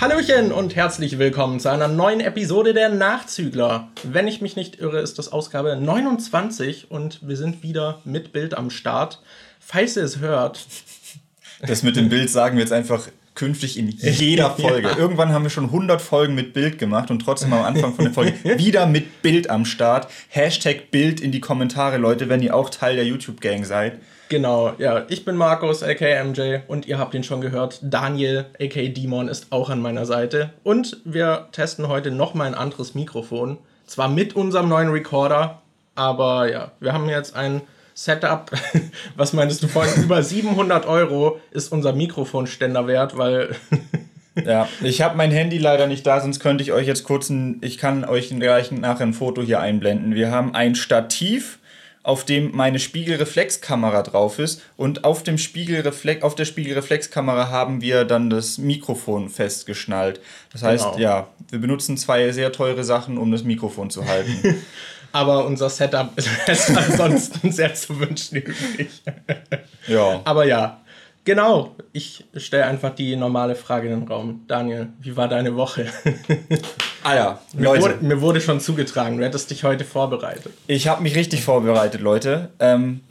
Hallöchen und herzlich willkommen zu einer neuen Episode der Nachzügler. Wenn ich mich nicht irre, ist das Ausgabe 29 und wir sind wieder mit Bild am Start. Falls ihr es hört. Das mit dem Bild sagen wir jetzt einfach künftig in jeder Folge. Ja. Irgendwann haben wir schon 100 Folgen mit Bild gemacht und trotzdem am Anfang von der Folge wieder mit Bild am Start. Hashtag Bild in die Kommentare, Leute, wenn ihr auch Teil der YouTube-Gang seid. Genau, ja. Ich bin Markus, aka MJ, und ihr habt ihn schon gehört. Daniel, aka Demon, ist auch an meiner Seite. Und wir testen heute nochmal ein anderes Mikrofon. Zwar mit unserem neuen Recorder, aber ja, wir haben jetzt ein Setup. Was meinst du vorhin? Über 700 Euro ist unser Mikrofonständer wert, weil. ja, ich habe mein Handy leider nicht da, sonst könnte ich euch jetzt kurz ein. Ich kann euch gleich nachher ein Foto hier einblenden. Wir haben ein Stativ auf dem meine Spiegelreflexkamera drauf ist und auf dem Spiegelreflex auf der Spiegelreflexkamera haben wir dann das Mikrofon festgeschnallt. Das heißt, genau. ja, wir benutzen zwei sehr teure Sachen, um das Mikrofon zu halten. Aber unser Setup ist ansonsten sehr zu wünschen übrig. ja. Aber ja, Genau, ich stelle einfach die normale Frage in den Raum. Daniel, wie war deine Woche? ah ja, mir Leute. Wurde, mir wurde schon zugetragen, du hättest dich heute vorbereitet. Ich habe mich richtig vorbereitet, Leute. Ähm,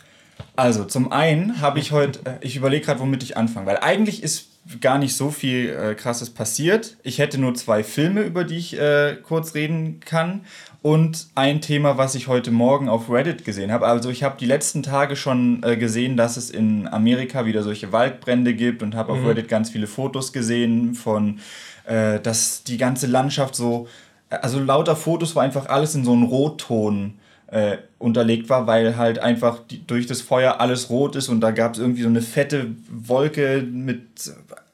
also, zum einen habe ich heute, äh, ich überlege gerade, womit ich anfange, weil eigentlich ist gar nicht so viel äh, Krasses passiert. Ich hätte nur zwei Filme, über die ich äh, kurz reden kann und ein Thema, was ich heute Morgen auf Reddit gesehen habe. Also ich habe die letzten Tage schon äh, gesehen, dass es in Amerika wieder solche Waldbrände gibt und habe mhm. auf Reddit ganz viele Fotos gesehen von, äh, dass die ganze Landschaft so, also lauter Fotos, wo einfach alles in so einen Rotton äh, unterlegt war, weil halt einfach die, durch das Feuer alles rot ist und da gab es irgendwie so eine fette Wolke mit,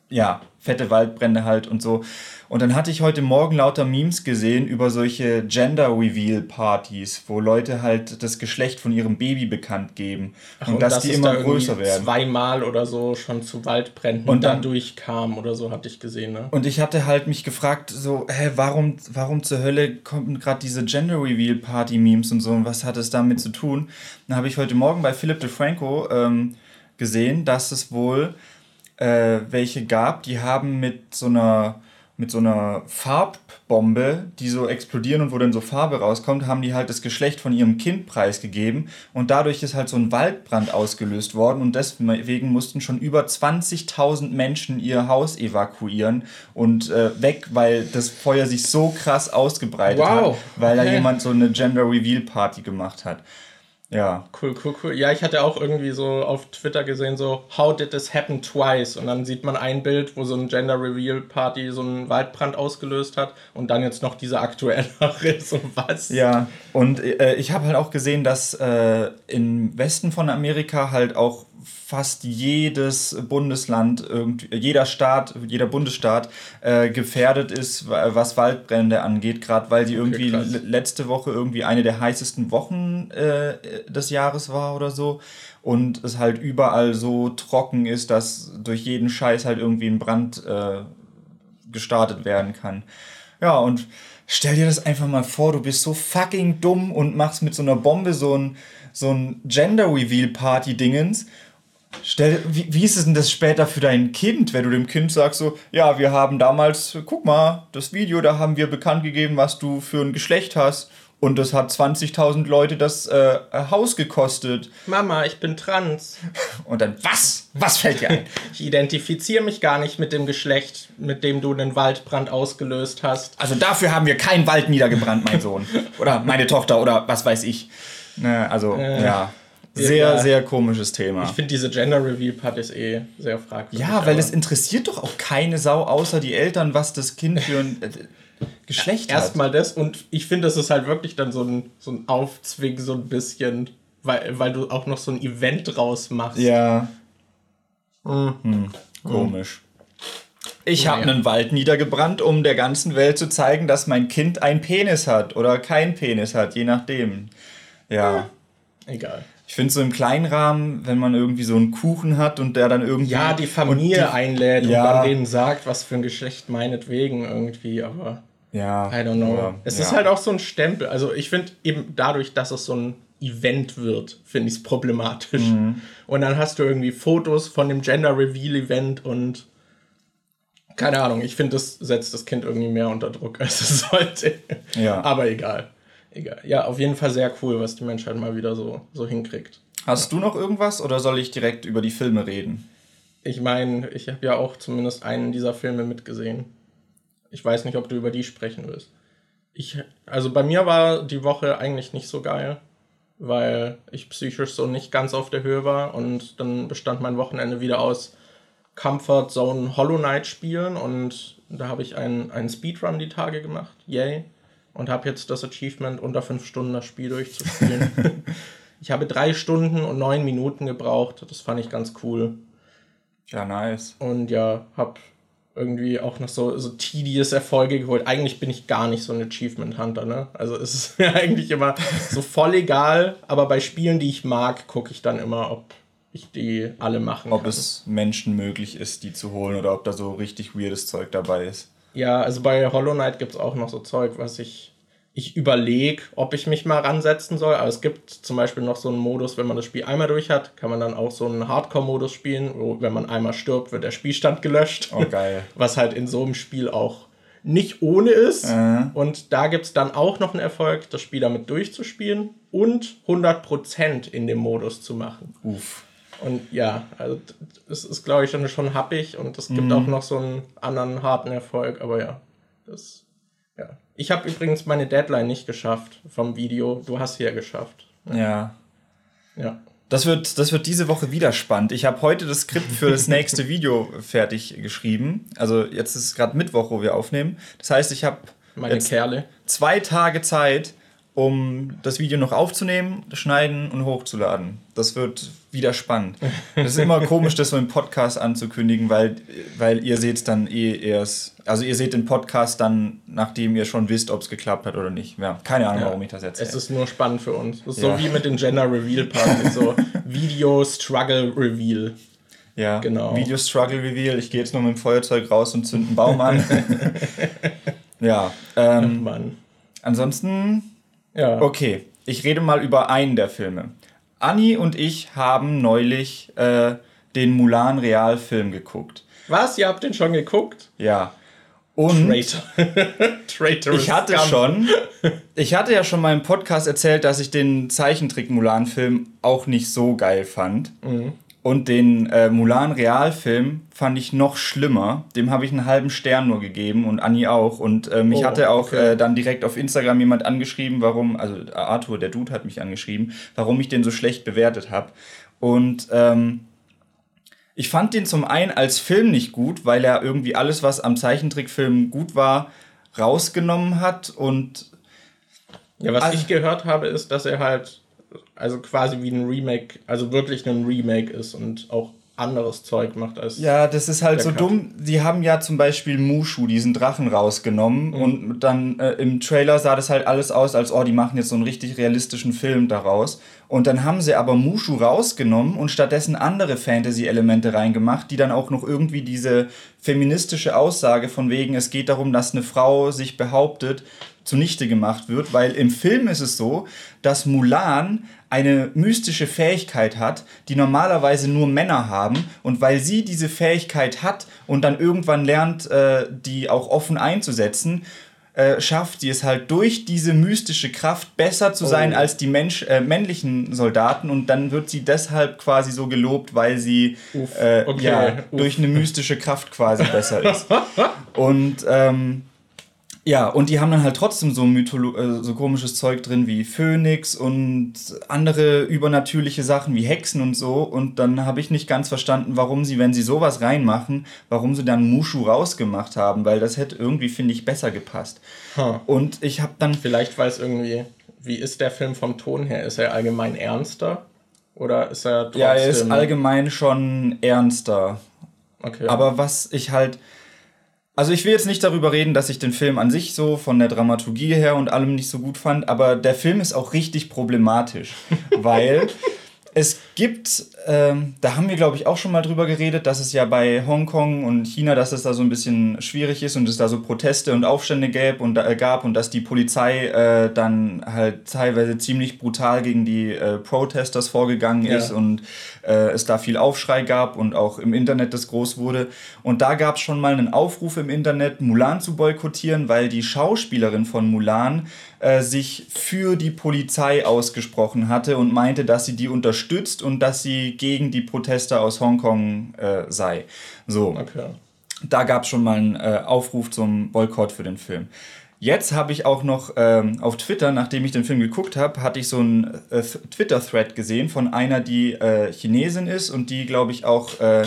ja, fette Waldbrände halt und so. Und dann hatte ich heute Morgen lauter Memes gesehen über solche Gender Reveal Partys, wo Leute halt das Geschlecht von ihrem Baby bekannt geben Ach, und, und dass die immer größer werden. Zweimal oder so schon zu Waldbränden und dann, durchkam oder so hatte ich gesehen. Ne? Und ich hatte halt mich gefragt, so, hä, warum, warum zur Hölle kommen gerade diese Gender Reveal Party Memes und so und was hat es damit zu tun? Dann habe ich heute Morgen bei Philip DeFranco ähm, gesehen, dass es wohl äh, welche gab, die haben mit so einer mit so einer Farbbombe, die so explodieren und wo dann so Farbe rauskommt, haben die halt das Geschlecht von ihrem Kind preisgegeben und dadurch ist halt so ein Waldbrand ausgelöst worden und deswegen mussten schon über 20.000 Menschen ihr Haus evakuieren und äh, weg, weil das Feuer sich so krass ausgebreitet wow. hat, weil okay. da jemand so eine Gender Reveal Party gemacht hat. Ja. Cool, cool, cool. Ja, ich hatte auch irgendwie so auf Twitter gesehen, so, how did this happen twice? Und dann sieht man ein Bild, wo so ein Gender Reveal Party so einen Waldbrand ausgelöst hat und dann jetzt noch diese aktuellere, so was. Ja, und äh, ich habe halt auch gesehen, dass äh, im Westen von Amerika halt auch fast jedes Bundesland, jeder Staat, jeder Bundesstaat äh, gefährdet ist, was Waldbrände angeht, gerade weil die irgendwie okay, letzte Woche irgendwie eine der heißesten Wochen äh, des Jahres war oder so und es halt überall so trocken ist, dass durch jeden Scheiß halt irgendwie ein Brand äh, gestartet werden kann. Ja, und stell dir das einfach mal vor, du bist so fucking dumm und machst mit so einer Bombe so ein, so ein Gender Reveal Party Dingens Stell, wie, wie ist es denn das später für dein Kind, wenn du dem Kind sagst so, ja, wir haben damals, guck mal, das Video, da haben wir bekannt gegeben, was du für ein Geschlecht hast. Und das hat 20.000 Leute das äh, Haus gekostet. Mama, ich bin trans. Und dann, was? Was fällt dir ein? ich identifiziere mich gar nicht mit dem Geschlecht, mit dem du einen Waldbrand ausgelöst hast. Also dafür haben wir keinen Wald niedergebrannt, mein Sohn. oder meine Tochter oder was weiß ich. Ne, also, äh. ja. Sehr, ja. sehr komisches Thema. Ich finde diese Gender Reveal Partys eh sehr fragwürdig. Ja, weil es interessiert doch auch keine Sau außer die Eltern, was das Kind für ein äh, Geschlecht ja, hat. Erstmal das und ich finde, das ist halt wirklich dann so ein, so ein Aufzwing, so ein bisschen, weil, weil du auch noch so ein Event draus machst. Ja. Mhm. Hm, komisch. Ich habe einen Wald niedergebrannt, um der ganzen Welt zu zeigen, dass mein Kind ein Penis hat oder kein Penis hat, je nachdem. Ja. Egal. Ich finde so im kleinen Rahmen, wenn man irgendwie so einen Kuchen hat und der dann irgendwie. Ja, die Familie die, einlädt ja. und dann denen sagt, was für ein Geschlecht meinetwegen irgendwie, aber. Ja. I don't know. Aber, es ja. ist halt auch so ein Stempel. Also ich finde eben dadurch, dass es so ein Event wird, finde ich es problematisch. Mhm. Und dann hast du irgendwie Fotos von dem Gender Reveal Event und Keine Ahnung, ich finde, das setzt das Kind irgendwie mehr unter Druck, als es sollte. Ja. Aber egal. Egal. Ja, auf jeden Fall sehr cool, was die Menschheit mal wieder so, so hinkriegt. Hast du noch irgendwas oder soll ich direkt über die Filme reden? Ich meine, ich habe ja auch zumindest einen dieser Filme mitgesehen. Ich weiß nicht, ob du über die sprechen willst. Ich, also bei mir war die Woche eigentlich nicht so geil, weil ich psychisch so nicht ganz auf der Höhe war und dann bestand mein Wochenende wieder aus Comfort Zone Hollow Knight spielen und da habe ich einen, einen Speedrun die Tage gemacht. Yay. Und habe jetzt das Achievement, unter fünf Stunden das Spiel durchzuspielen. ich habe drei Stunden und neun Minuten gebraucht. Das fand ich ganz cool. Ja, nice. Und ja, habe irgendwie auch noch so, so tedious Erfolge geholt. Eigentlich bin ich gar nicht so ein Achievement Hunter, ne? Also es ist mir eigentlich immer so voll egal, aber bei Spielen, die ich mag, gucke ich dann immer, ob ich die alle machen Ob es Menschen möglich ist, die zu holen oder ob da so richtig weirdes Zeug dabei ist. Ja, also bei Hollow Knight gibt es auch noch so Zeug, was ich. Ich überlege, ob ich mich mal ransetzen soll. Aber es gibt zum Beispiel noch so einen Modus, wenn man das Spiel einmal durch hat, kann man dann auch so einen Hardcore-Modus spielen, wo wenn man einmal stirbt, wird der Spielstand gelöscht. Oh, geil. Was halt in so einem Spiel auch nicht ohne ist. Äh. Und da gibt es dann auch noch einen Erfolg, das Spiel damit durchzuspielen und 100% in dem Modus zu machen. Uff. Und ja, also es ist, glaube ich, schon, schon happig und es gibt auch noch so einen anderen harten Erfolg, aber ja, das, ja. Ich habe übrigens meine Deadline nicht geschafft vom Video. Du hast sie ja geschafft. Ja. Ja. Das wird, das wird diese Woche wieder spannend. Ich habe heute das Skript für das nächste Video fertig geschrieben. Also jetzt ist es gerade Mittwoch, wo wir aufnehmen. Das heißt, ich habe Meine jetzt Kerle. zwei Tage Zeit, um das Video noch aufzunehmen, schneiden und hochzuladen. Das wird wieder spannend. Das ist immer komisch, das so im Podcast anzukündigen, weil, weil ihr seht es dann eh erst. Also ihr seht den Podcast dann, nachdem ihr schon wisst, ob es geklappt hat oder nicht. Ja, keine Ahnung, Ja. warum ich das erzähle. Es ist nur spannend für uns. Ja. so wie mit den Gender Reveal Part, so Video Struggle Reveal. Ja, Genau. Video Struggle Reveal. Ich gehe jetzt nur mit dem Feuerzeug raus und zünd einen Baum an. ja, ähm, Mann. ansonsten, Ja. okay, ich rede mal über einen der Filme. Anni und ich haben neulich äh, den Mulan Realfilm geguckt. Was? Ihr habt den schon geguckt? Ja. Und Traitor. Traitor. ich hatte schon, ich hatte ja schon mal im Podcast erzählt, dass ich den Zeichentrick Mulan Film auch nicht so geil fand. Und den äh, Mulan Realfilm fand ich noch schlimmer. Dem habe ich einen halben Stern nur gegeben und Anni auch. Und äh, mich Oh, hatte auch okay. äh, dann direkt auf Instagram jemand angeschrieben, warum, also Arthur, der Dude, hat mich angeschrieben, warum ich den so schlecht bewertet habe. Und ähm, ich fand den zum einen als Film nicht gut, weil er irgendwie alles, was am Zeichentrickfilm gut war, rausgenommen hat und Ja, was Also- ich gehört habe, ist, dass er halt also quasi wie ein Remake, also wirklich ein Remake ist und auch anderes Zeug macht als. Ja, das ist halt so Cut. dumm. Die haben ja zum Beispiel Mushu, diesen Drachen, rausgenommen und dann äh, im Trailer sah das halt alles aus, als oh, die machen jetzt so einen richtig realistischen Film daraus. Und dann haben sie aber Mushu rausgenommen und stattdessen andere Fantasy-Elemente reingemacht, die dann auch noch irgendwie diese feministische Aussage von wegen, es geht darum, dass eine Frau sich behauptet, zunichte gemacht wird, weil im Film ist es so, dass Mulan eine mystische Fähigkeit hat, die normalerweise nur Männer haben und weil sie diese Fähigkeit hat und dann irgendwann lernt, äh, die auch offen einzusetzen, äh, schafft sie es halt durch diese mystische Kraft besser zu sein Oh. als die Mensch, äh, männlichen Soldaten und dann wird sie deshalb quasi so gelobt, weil sie Uff, äh, okay, ja, uff. durch eine mystische Kraft quasi besser ist. Und ähm, ja, und die haben dann halt trotzdem so, Mytholo äh, so komisches Zeug drin wie Phönix und andere übernatürliche Sachen wie Hexen und so. Und dann habe ich nicht ganz verstanden, warum sie, wenn sie sowas reinmachen, warum sie dann Mushu rausgemacht haben, weil das hätte irgendwie, finde ich, besser gepasst. Huh. Und ich habe dann Vielleicht weiß irgendwie, wie ist der Film vom Ton her? Ist er allgemein ernster? Oder ist er trotzdem. Ja, er ist allgemein schon ernster. Okay. Aber was ich halt. Also ich will jetzt nicht darüber reden, dass ich den Film an sich so von der Dramaturgie her und allem nicht so gut fand, aber der Film ist auch richtig problematisch, weil Es gibt, ähm, da haben wir glaube ich auch schon mal drüber geredet, dass es ja bei Hongkong und China, dass es da so ein bisschen schwierig ist und es da so Proteste und Aufstände gab und, äh, gab und dass die Polizei äh, dann halt teilweise ziemlich brutal gegen die äh, Protesters vorgegangen ist ja. und äh, es da viel Aufschrei gab und auch im Internet das groß wurde. Und da gab es schon mal einen Aufruf im Internet, Mulan zu boykottieren, weil die Schauspielerin von Mulan äh, sich für die Polizei ausgesprochen hatte und meinte, dass sie die unterstützt und dass sie gegen die Proteste aus Hongkong äh, sei. So. Okay. Da gab es schon mal einen äh, Aufruf zum Boykott für den Film. Jetzt habe ich auch noch ähm, auf Twitter, nachdem ich den Film geguckt habe, hatte ich so einen äh, Twitter-Thread gesehen von einer, die äh, Chinesin ist und die, glaube ich, auch äh,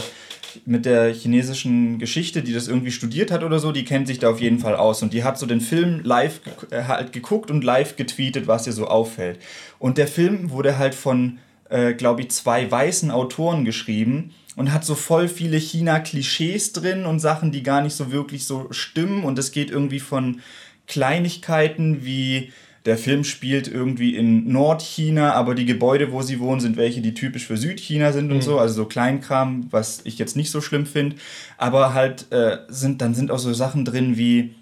mit der chinesischen Geschichte, die das irgendwie studiert hat oder so, die kennt sich da auf jeden Fall aus. Und die hat so den Film live äh, halt geguckt und live getweetet, was ihr so auffällt. Und der Film wurde halt von, äh, glaube ich, zwei weißen Autoren geschrieben und hat so voll viele China-Klischees drin und Sachen, die gar nicht so wirklich so stimmen. Und es geht irgendwie von Kleinigkeiten wie der Film spielt irgendwie in Nordchina, aber die Gebäude, wo sie wohnen, sind welche, die typisch für Südchina sind und mhm. so. Also so Kleinkram, was ich jetzt nicht so schlimm finde. Aber halt äh, sind, dann sind auch so Sachen drin wie,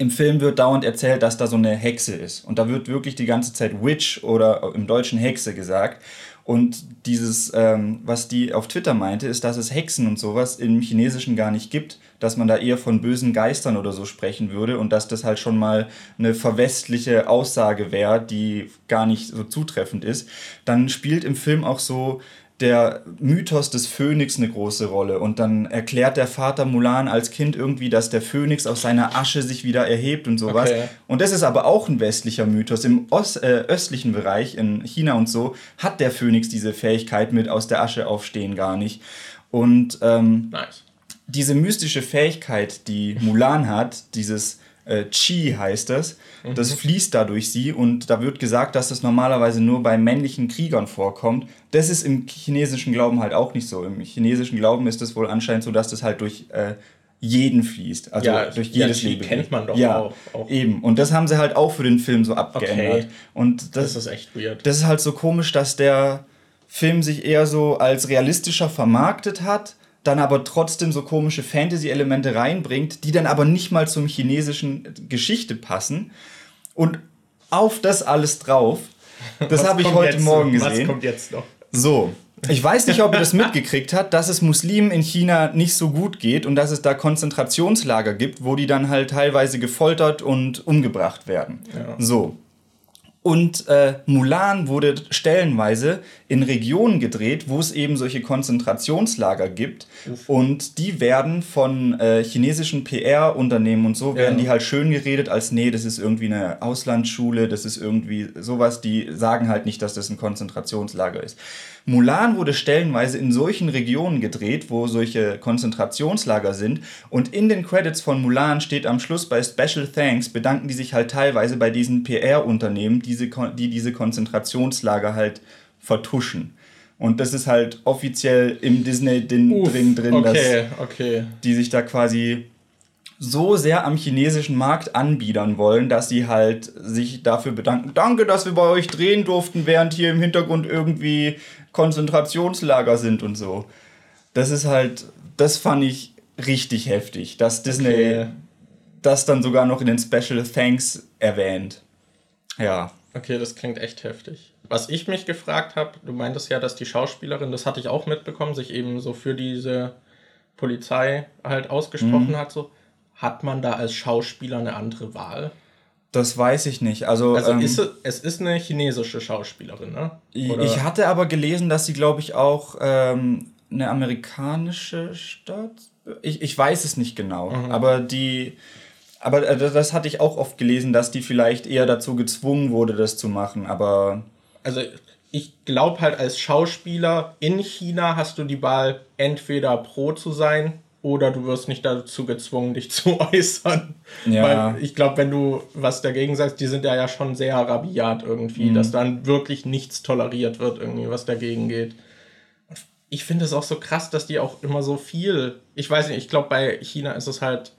im Film wird dauernd erzählt, dass da so eine Hexe ist. Und da wird wirklich die ganze Zeit Witch oder im Deutschen Hexe gesagt. Und dieses, ähm, was die auf Twitter meinte, ist, dass es Hexen und sowas im Chinesischen gar nicht gibt, dass man da eher von bösen Geistern oder so sprechen würde und dass das halt schon mal eine verwestliche Aussage wäre, die gar nicht so zutreffend ist. Dann spielt im Film auch so der Mythos des Phönix eine große Rolle. Und dann erklärt der Vater Mulan als Kind irgendwie, dass der Phönix aus seiner Asche sich wieder erhebt und sowas. Okay. Und das ist aber auch ein westlicher Mythos. Im Ost, äh, östlichen Bereich, in China und so, hat der Phönix diese Fähigkeit mit aus der Asche aufstehen gar nicht. Und ähm, nice. diese mystische Fähigkeit, die Mulan hat, dieses äh, Qi heißt das. Mhm. Das fließt da durch sie und da wird gesagt, dass das normalerweise nur bei männlichen Kriegern vorkommt. Das ist im chinesischen Glauben halt auch nicht so. Im chinesischen Glauben ist es wohl anscheinend so, dass das halt durch äh, jeden fließt. Also ja, durch jedes ja, Leben. kennt man doch ja, auch, auch, Eben. Und das haben sie halt auch für den Film so abgeändert. Okay. Und das, das ist echt weird. Das ist halt so komisch, dass der Film sich eher so als realistischer vermarktet hat dann aber trotzdem so komische Fantasy-Elemente reinbringt, die dann aber nicht mal zum chinesischen Geschichte passen. Und auf das alles drauf, das habe ich heute Morgen noch? gesehen. Was kommt jetzt noch? So, ich weiß nicht, ob ihr das mitgekriegt habt, dass es Muslimen in China nicht so gut geht und dass es da Konzentrationslager gibt, wo die dann halt teilweise gefoltert und umgebracht werden. Ja. So. Und äh, Mulan wurde stellenweise in Regionen gedreht, wo es eben solche Konzentrationslager gibt. Uff. Und die werden von äh, chinesischen PR-Unternehmen und so, werden ja. die halt schön geredet als, nee, das ist irgendwie eine Auslandsschule, das ist irgendwie sowas. Die sagen halt nicht, dass das ein Konzentrationslager ist. Mulan wurde stellenweise in solchen Regionen gedreht, wo solche Konzentrationslager sind. Und in den Credits von Mulan steht am Schluss bei Special Thanks, bedanken die sich halt teilweise bei diesen PR-Unternehmen, die diese Konzentrationslager halt vertuschen. Und das ist halt offiziell im Disney-Ding drin, okay, dass okay. die sich da quasi so sehr am chinesischen Markt anbiedern wollen, dass sie halt sich dafür bedanken. Danke, dass wir bei euch drehen durften, während hier im Hintergrund irgendwie Konzentrationslager sind und so. Das ist halt, das fand ich richtig heftig, dass Disney okay. das dann sogar noch in den Special Thanks erwähnt. Ja. Okay, das klingt echt heftig. Was ich mich gefragt habe, du meintest ja, dass die Schauspielerin, das hatte ich auch mitbekommen, sich eben so für diese Polizei halt ausgesprochen mhm. hat, so hat man da als Schauspieler eine andere Wahl? Das weiß ich nicht. Also, also ähm, ist es, es ist eine chinesische Schauspielerin, ne? Oder? Ich hatte aber gelesen, dass sie, glaube ich, auch ähm, eine amerikanische Stadt. Ich, ich weiß es nicht genau. Mhm. Aber die. Aber äh, das hatte ich auch oft gelesen, dass die vielleicht eher dazu gezwungen wurde, das zu machen. Aber. Also ich glaube halt, als Schauspieler in China hast du die Wahl, entweder pro zu sein oder du wirst nicht dazu gezwungen, dich zu äußern. Ja. Weil ich glaube, wenn du was dagegen sagst, die sind ja, ja schon sehr rabiat irgendwie, mhm. dass dann wirklich nichts toleriert wird, irgendwie, was dagegen geht. Ich finde es auch so krass, dass die auch immer so viel. Ich weiß nicht, ich glaube, bei China ist es halt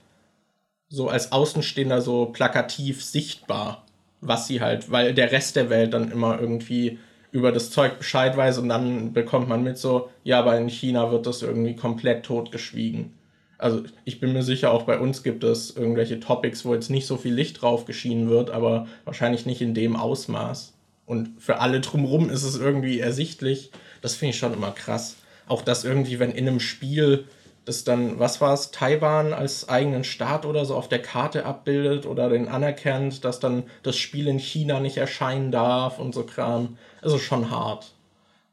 so als Außenstehender so plakativ sichtbar, was sie halt, weil der Rest der Welt dann immer irgendwie über das Zeug Bescheid weiß und dann bekommt man mit so, ja, aber in China wird das irgendwie komplett totgeschwiegen. Also ich bin mir sicher, auch bei uns gibt es irgendwelche Topics, wo jetzt nicht so viel Licht drauf geschienen wird, aber wahrscheinlich nicht in dem Ausmaß. Und für alle drumherum ist es irgendwie ersichtlich. Das finde ich schon immer krass. Auch dass irgendwie, wenn in einem Spiel das dann, was war es, Taiwan als eigenen Staat oder so auf der Karte abbildet oder den anerkennt, dass dann das Spiel in China nicht erscheinen darf und so Kram. Also schon hart.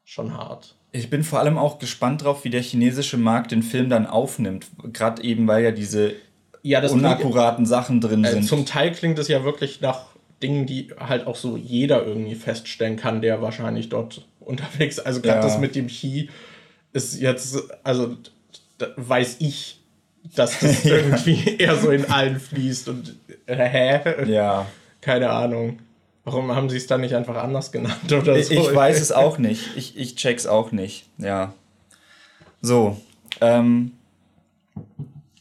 Schon hart. Ich bin vor allem auch gespannt drauf, wie der chinesische Markt den Film dann aufnimmt. Gerade eben, weil ja diese ja, unakkuraten Sachen drin äh, sind. Zum Teil klingt es ja wirklich nach Dingen, die halt auch so jeder irgendwie feststellen kann, der wahrscheinlich dort unterwegs ist. Also gerade ja. das mit dem Chi ist jetzt, also weiß ich, dass das irgendwie eher so in allen fließt und äh, hä? Ja. Keine Ahnung. Warum haben sie es dann nicht einfach anders genannt oder so? Ich weiß es auch nicht. Ich, ich check's auch nicht. Ja. So. Ähm,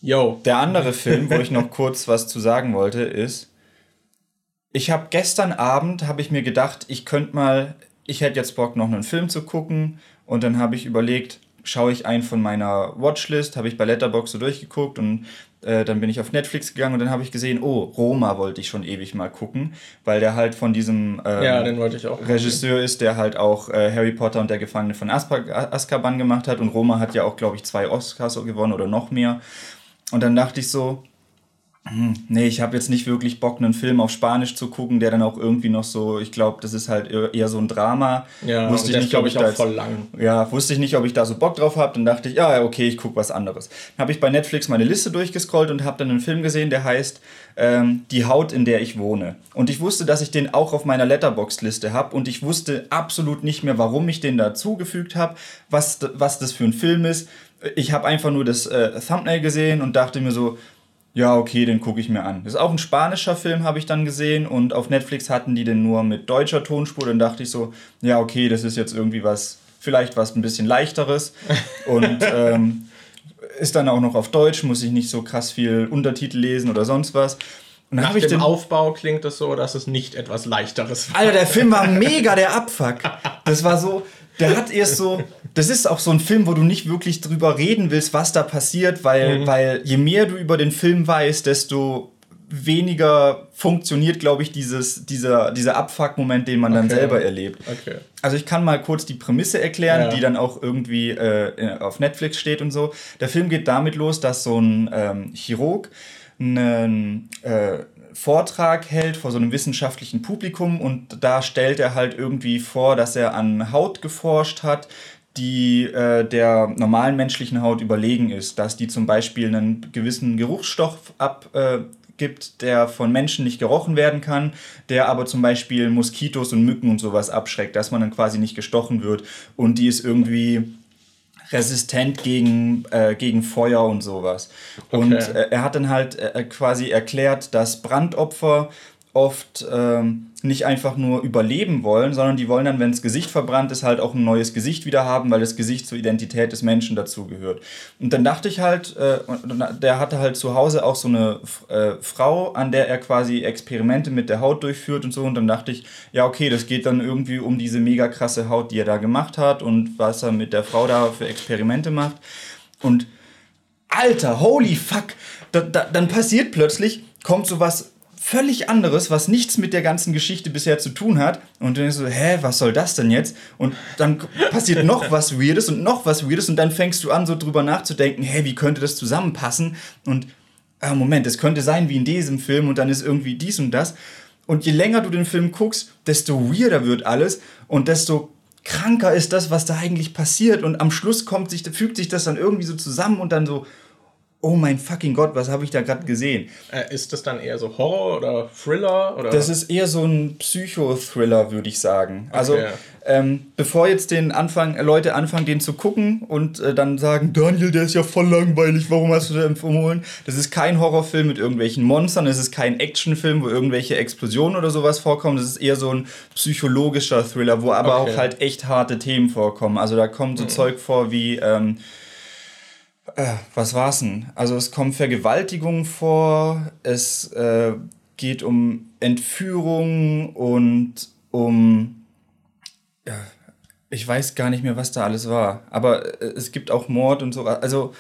Yo. Der andere Film, wo ich noch kurz was zu sagen wollte, ist, ich habe gestern Abend, habe ich mir gedacht, ich könnte mal, ich hätte jetzt Bock, noch einen Film zu gucken und dann habe ich überlegt, schaue ich einen von meiner Watchlist, habe ich bei Letterboxd so durchgeguckt und äh, dann bin ich auf Netflix gegangen und dann habe ich gesehen, oh, Roma wollte ich schon ewig mal gucken, weil der halt von diesem ähm, ja, Regisseur ist, der halt auch äh, Harry Potter und der Gefangene von Azkaban gemacht hat und Roma hat ja auch, glaube ich, zwei Oscars gewonnen oder noch mehr. Und dann dachte ich so, nee, ich habe jetzt nicht wirklich Bock, einen Film auf Spanisch zu gucken, der dann auch irgendwie noch so, ich glaube, das ist halt eher so ein Drama. Ja, wusste ich nicht, glaube ich, auch jetzt, voll lang. Ja, wusste ich nicht, ob ich da so Bock drauf habe. Dann dachte ich, ja, okay, ich gucke was anderes. Dann habe ich bei Netflix meine Liste durchgescrollt und habe dann einen Film gesehen, der heißt ähm, Die Haut, in der ich wohne. Und ich wusste, dass ich den auch auf meiner Letterbox-Liste habe und ich wusste absolut nicht mehr, warum ich den dazugefügt habe, was, was das für ein Film ist. Ich habe einfach nur das äh, Thumbnail gesehen und dachte mir so, ja, okay, den gucke ich mir an. Das ist auch ein spanischer Film, habe ich dann gesehen. Und auf Netflix hatten die den nur mit deutscher Tonspur. Dann dachte ich so, ja, okay, das ist jetzt irgendwie was, vielleicht was ein bisschen leichteres. Und ähm, ist dann auch noch auf Deutsch, muss ich nicht so krass viel Untertitel lesen oder sonst was. Und Nach dem den Aufbau klingt es so, dass es nicht etwas leichteres war. Alter, der Film war mega der Abfuck. Das war so, der hat erst so, das ist auch so ein Film, wo du nicht wirklich drüber reden willst, was da passiert, weil, mhm. weil je mehr du über den Film weißt, desto weniger funktioniert, glaube ich, dieses, dieser, dieser Abfuck-Moment, den man okay. dann selber erlebt. Okay. Also ich kann mal kurz die Prämisse erklären, ja. die dann auch irgendwie äh, auf Netflix steht und so. Der Film geht damit los, dass so ein ähm, Chirurg einen, äh, Vortrag hält vor so einem wissenschaftlichen Publikum und da stellt er halt irgendwie vor, dass er an Haut geforscht hat, die äh, der normalen menschlichen Haut überlegen ist, dass die zum Beispiel einen gewissen Geruchsstoff abgibt, äh, der von Menschen nicht gerochen werden kann, der aber zum Beispiel Moskitos und Mücken und sowas abschreckt, dass man dann quasi nicht gestochen wird. Und die ist irgendwie resistent gegen, äh, gegen Feuer und sowas. Okay. Und äh, er hat dann halt äh, quasi erklärt, dass Brandopfer oft ähm, nicht einfach nur überleben wollen, sondern die wollen dann, wenn das Gesicht verbrannt ist, halt auch ein neues Gesicht wieder haben, weil das Gesicht zur Identität des Menschen dazugehört. Und dann dachte ich halt, äh, der hatte halt zu Hause auch so eine äh, Frau, an der er quasi Experimente mit der Haut durchführt und so. Und dann dachte ich, ja, okay, das geht dann irgendwie um diese mega krasse Haut, die er da gemacht hat und was er mit der Frau da für Experimente macht. Und Alter, holy fuck, da, da, dann passiert plötzlich, kommt sowas völlig anderes, was nichts mit der ganzen Geschichte bisher zu tun hat. Und dann denkst du, hä, was soll das denn jetzt? Und dann passiert noch was Weirdes und noch was Weirdes und dann fängst du an, so drüber nachzudenken, hä, wie könnte das zusammenpassen? Und äh, Moment, es könnte sein wie in diesem Film und dann ist irgendwie dies und das. Und je länger du den Film guckst, desto weirder wird alles und desto kranker ist das, was da eigentlich passiert. Und am Schluss kommt sich, fügt sich das dann irgendwie so zusammen und dann so, oh mein fucking Gott, was habe ich da gerade gesehen? Äh, ist das dann eher so Horror oder Thriller? Oder? Das ist eher so ein Psychothriller, würde ich sagen. Also, okay. ähm, bevor jetzt den Anfang, äh, Leute anfangen, den zu gucken und äh, dann sagen, Daniel, der ist ja voll langweilig, warum hast du den empfohlen? Das ist kein Horrorfilm mit irgendwelchen Monstern, es ist kein Actionfilm, wo irgendwelche Explosionen oder sowas vorkommen. Das ist eher so ein psychologischer Thriller, wo aber okay. auch halt echt harte Themen vorkommen. Also da kommt so mhm. Zeug vor wie... Ähm, äh, was war's denn? Also es kommen Vergewaltigungen vor, es äh, geht um Entführung und um ja, ich weiß gar nicht mehr, was da alles war. Aber äh, es gibt auch Mord und so. Also,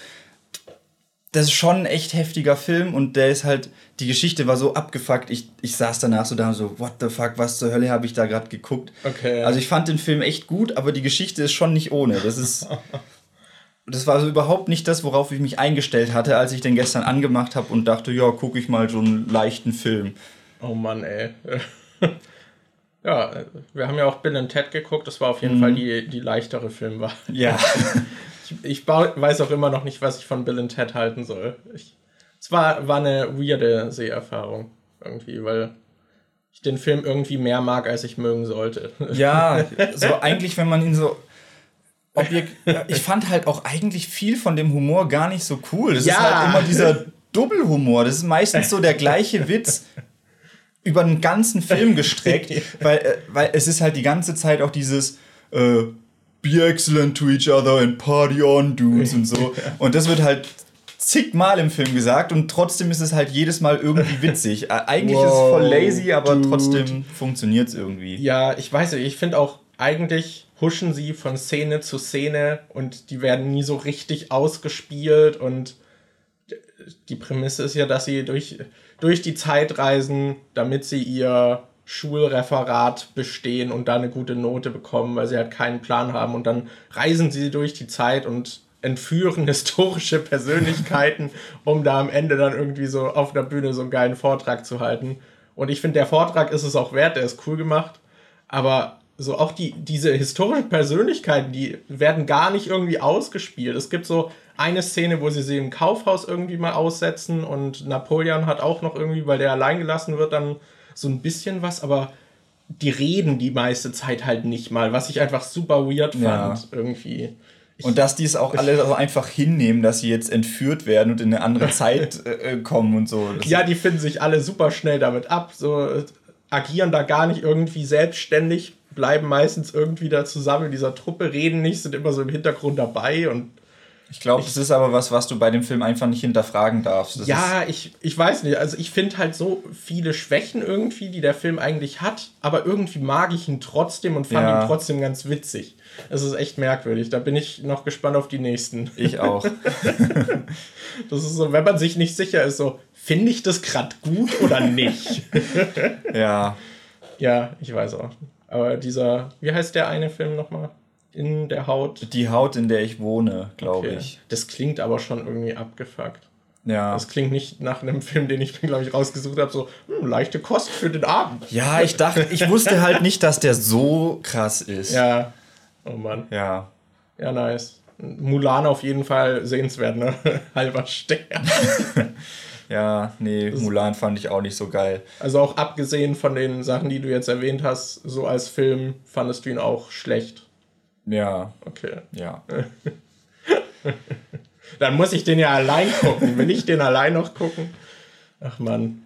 das ist schon ein echt heftiger Film und der ist halt, die Geschichte war so abgefuckt. Ich, ich saß danach so da so, what the fuck, was zur Hölle habe ich da gerade geguckt? Okay. Also ich fand den Film echt gut, aber die Geschichte ist schon nicht ohne. Das ist, das war so überhaupt nicht das, worauf ich mich eingestellt hatte, als ich den gestern angemacht habe und dachte, ja, gucke ich mal so einen leichten Film. Oh Mann, ey. ja, wir haben ja auch Bill und Ted geguckt. Das war auf jeden Mhm. Fall die, die leichtere Filmwahl. Ja. Ich, ich weiß auch immer noch nicht, was ich von Bill und Ted halten soll. Es war, war eine weirde Seherfahrung irgendwie, weil ich den Film irgendwie mehr mag, als ich mögen sollte. Ja, so eigentlich, wenn man ihn so. Objekt ich fand halt auch eigentlich viel von dem Humor gar nicht so cool. Das ist Ja. halt immer dieser Doppelhumor. Das ist meistens so der gleiche Witz über einen ganzen Film gestreckt, weil, äh, weil es ist halt die ganze Zeit auch dieses äh, Be excellent to each other and party on, dudes und so. Und das wird halt zigmal im Film gesagt und trotzdem ist es halt jedes Mal irgendwie witzig. Äh, Eigentlich ist es voll Wow, lazy, aber dude. trotzdem funktioniert es irgendwie. Ja, ich weiß nicht, ich finde auch, eigentlich huschen sie von Szene zu Szene und die werden nie so richtig ausgespielt und die Prämisse ist ja, dass sie durch, durch die Zeit reisen, damit sie ihr Schulreferat bestehen und da eine gute Note bekommen, weil sie halt keinen Plan haben und dann reisen sie durch die Zeit und entführen historische Persönlichkeiten, um da am Ende dann irgendwie so auf der Bühne so einen geilen Vortrag zu halten. Und ich finde, der Vortrag ist es auch wert, der ist cool gemacht, aber so auch die, diese historischen Persönlichkeiten, die werden gar nicht irgendwie ausgespielt. Es gibt so eine Szene, wo sie sie im Kaufhaus irgendwie mal aussetzen und Napoleon hat auch noch irgendwie, weil der allein gelassen wird, dann so ein bisschen was, aber die reden die meiste Zeit halt nicht mal, was ich einfach super weird fand Ja. irgendwie. Ich, Und dass die es auch alle so einfach hinnehmen, dass sie jetzt entführt werden und in eine andere Zeit äh, äh, kommen und so. Das ja, die finden sich alle super schnell damit ab, so agieren da gar nicht irgendwie selbstständig, bleiben meistens irgendwie da zusammen in dieser Truppe, reden nicht, sind immer so im Hintergrund dabei und ich glaube, das ist aber was, was du bei dem Film einfach nicht hinterfragen darfst. Das ja, ich, ich weiß nicht. Also ich finde halt so viele Schwächen irgendwie, die der Film eigentlich hat, aber irgendwie mag ich ihn trotzdem und fand Ja. ihn trotzdem ganz witzig. Es ist echt merkwürdig. Da bin ich noch gespannt auf die nächsten. ich auch. Das ist so, wenn man sich nicht sicher ist, so, finde ich das gerade gut oder nicht? ja. ja, ich weiß auch. Aber dieser, wie heißt der eine Film nochmal? In der Haut. Die Haut, in der ich wohne, glaube Okay. ich. Das klingt aber schon irgendwie abgefuckt. Ja. Das klingt nicht nach einem Film, den ich mir, glaube ich, rausgesucht habe, so, hm, leichte Kost für den Abend. Ja, ich dachte, ich wusste halt nicht, dass der so krass ist. Ja. Oh Mann. Ja. Ja, nice. Mulan auf jeden Fall sehenswert, ne? Halber Stern. Ja, nee, Mulan fand ich auch nicht so geil. Also auch abgesehen von den Sachen, die du jetzt erwähnt hast, so als Film fandest du ihn auch schlecht. Ja, Okay. ja. Dann muss ich den ja allein gucken. Will ich den allein noch gucken? Ach Mann.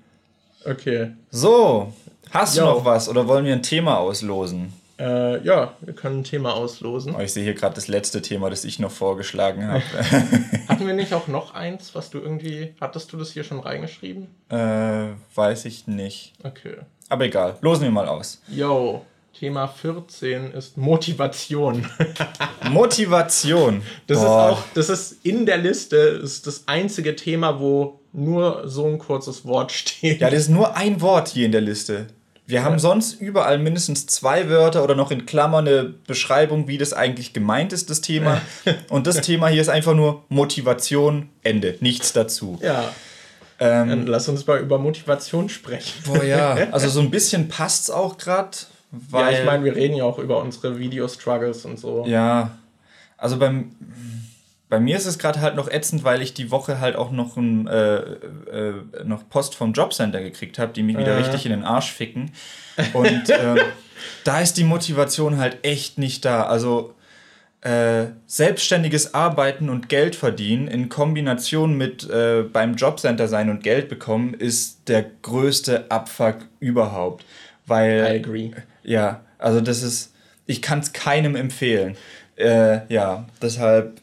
Okay. So, hast du Jo. noch was oder wollen wir ein Thema auslosen? Äh, ja, wir können ein Thema auslosen. Oh, ich sehe hier gerade das letzte Thema, das ich noch vorgeschlagen habe. Hatten wir nicht auch noch eins, was du irgendwie. Hattest du das hier schon reingeschrieben? äh, weiß ich nicht. Okay. Aber egal, losen wir mal aus. Yo, Thema 14 ist Motivation. Motivation. Das Boah. ist auch, das ist in der Liste, ist das einzige Thema, wo nur so ein kurzes Wort steht. Ja, das ist nur ein Wort hier in der Liste. Wir haben sonst überall mindestens zwei Wörter oder noch in Klammern eine Beschreibung, wie das eigentlich gemeint ist, das Thema. Und das Thema hier ist einfach nur Motivation, Ende. Nichts dazu. Ja, Ähm, dann lass uns mal über Motivation sprechen. boah, ja. Also so ein bisschen passt's auch gerade. Ja, ich meine, wir reden ja auch über unsere Video-Struggles und so. Ja, also beim, bei mir ist es gerade halt noch ätzend, weil ich die Woche halt auch noch, ein, äh, äh, noch Post vom Jobcenter gekriegt habe, die mich wieder Äh. richtig in den Arsch ficken. Und äh, da ist die Motivation halt echt nicht da. Also äh, selbstständiges Arbeiten und Geld verdienen in Kombination mit beim Jobcenter sein und Geld bekommen ist der größte Abfuck überhaupt. Weil I agree. Ja, also das ist, ich kann es keinem empfehlen. Äh, ja, deshalb,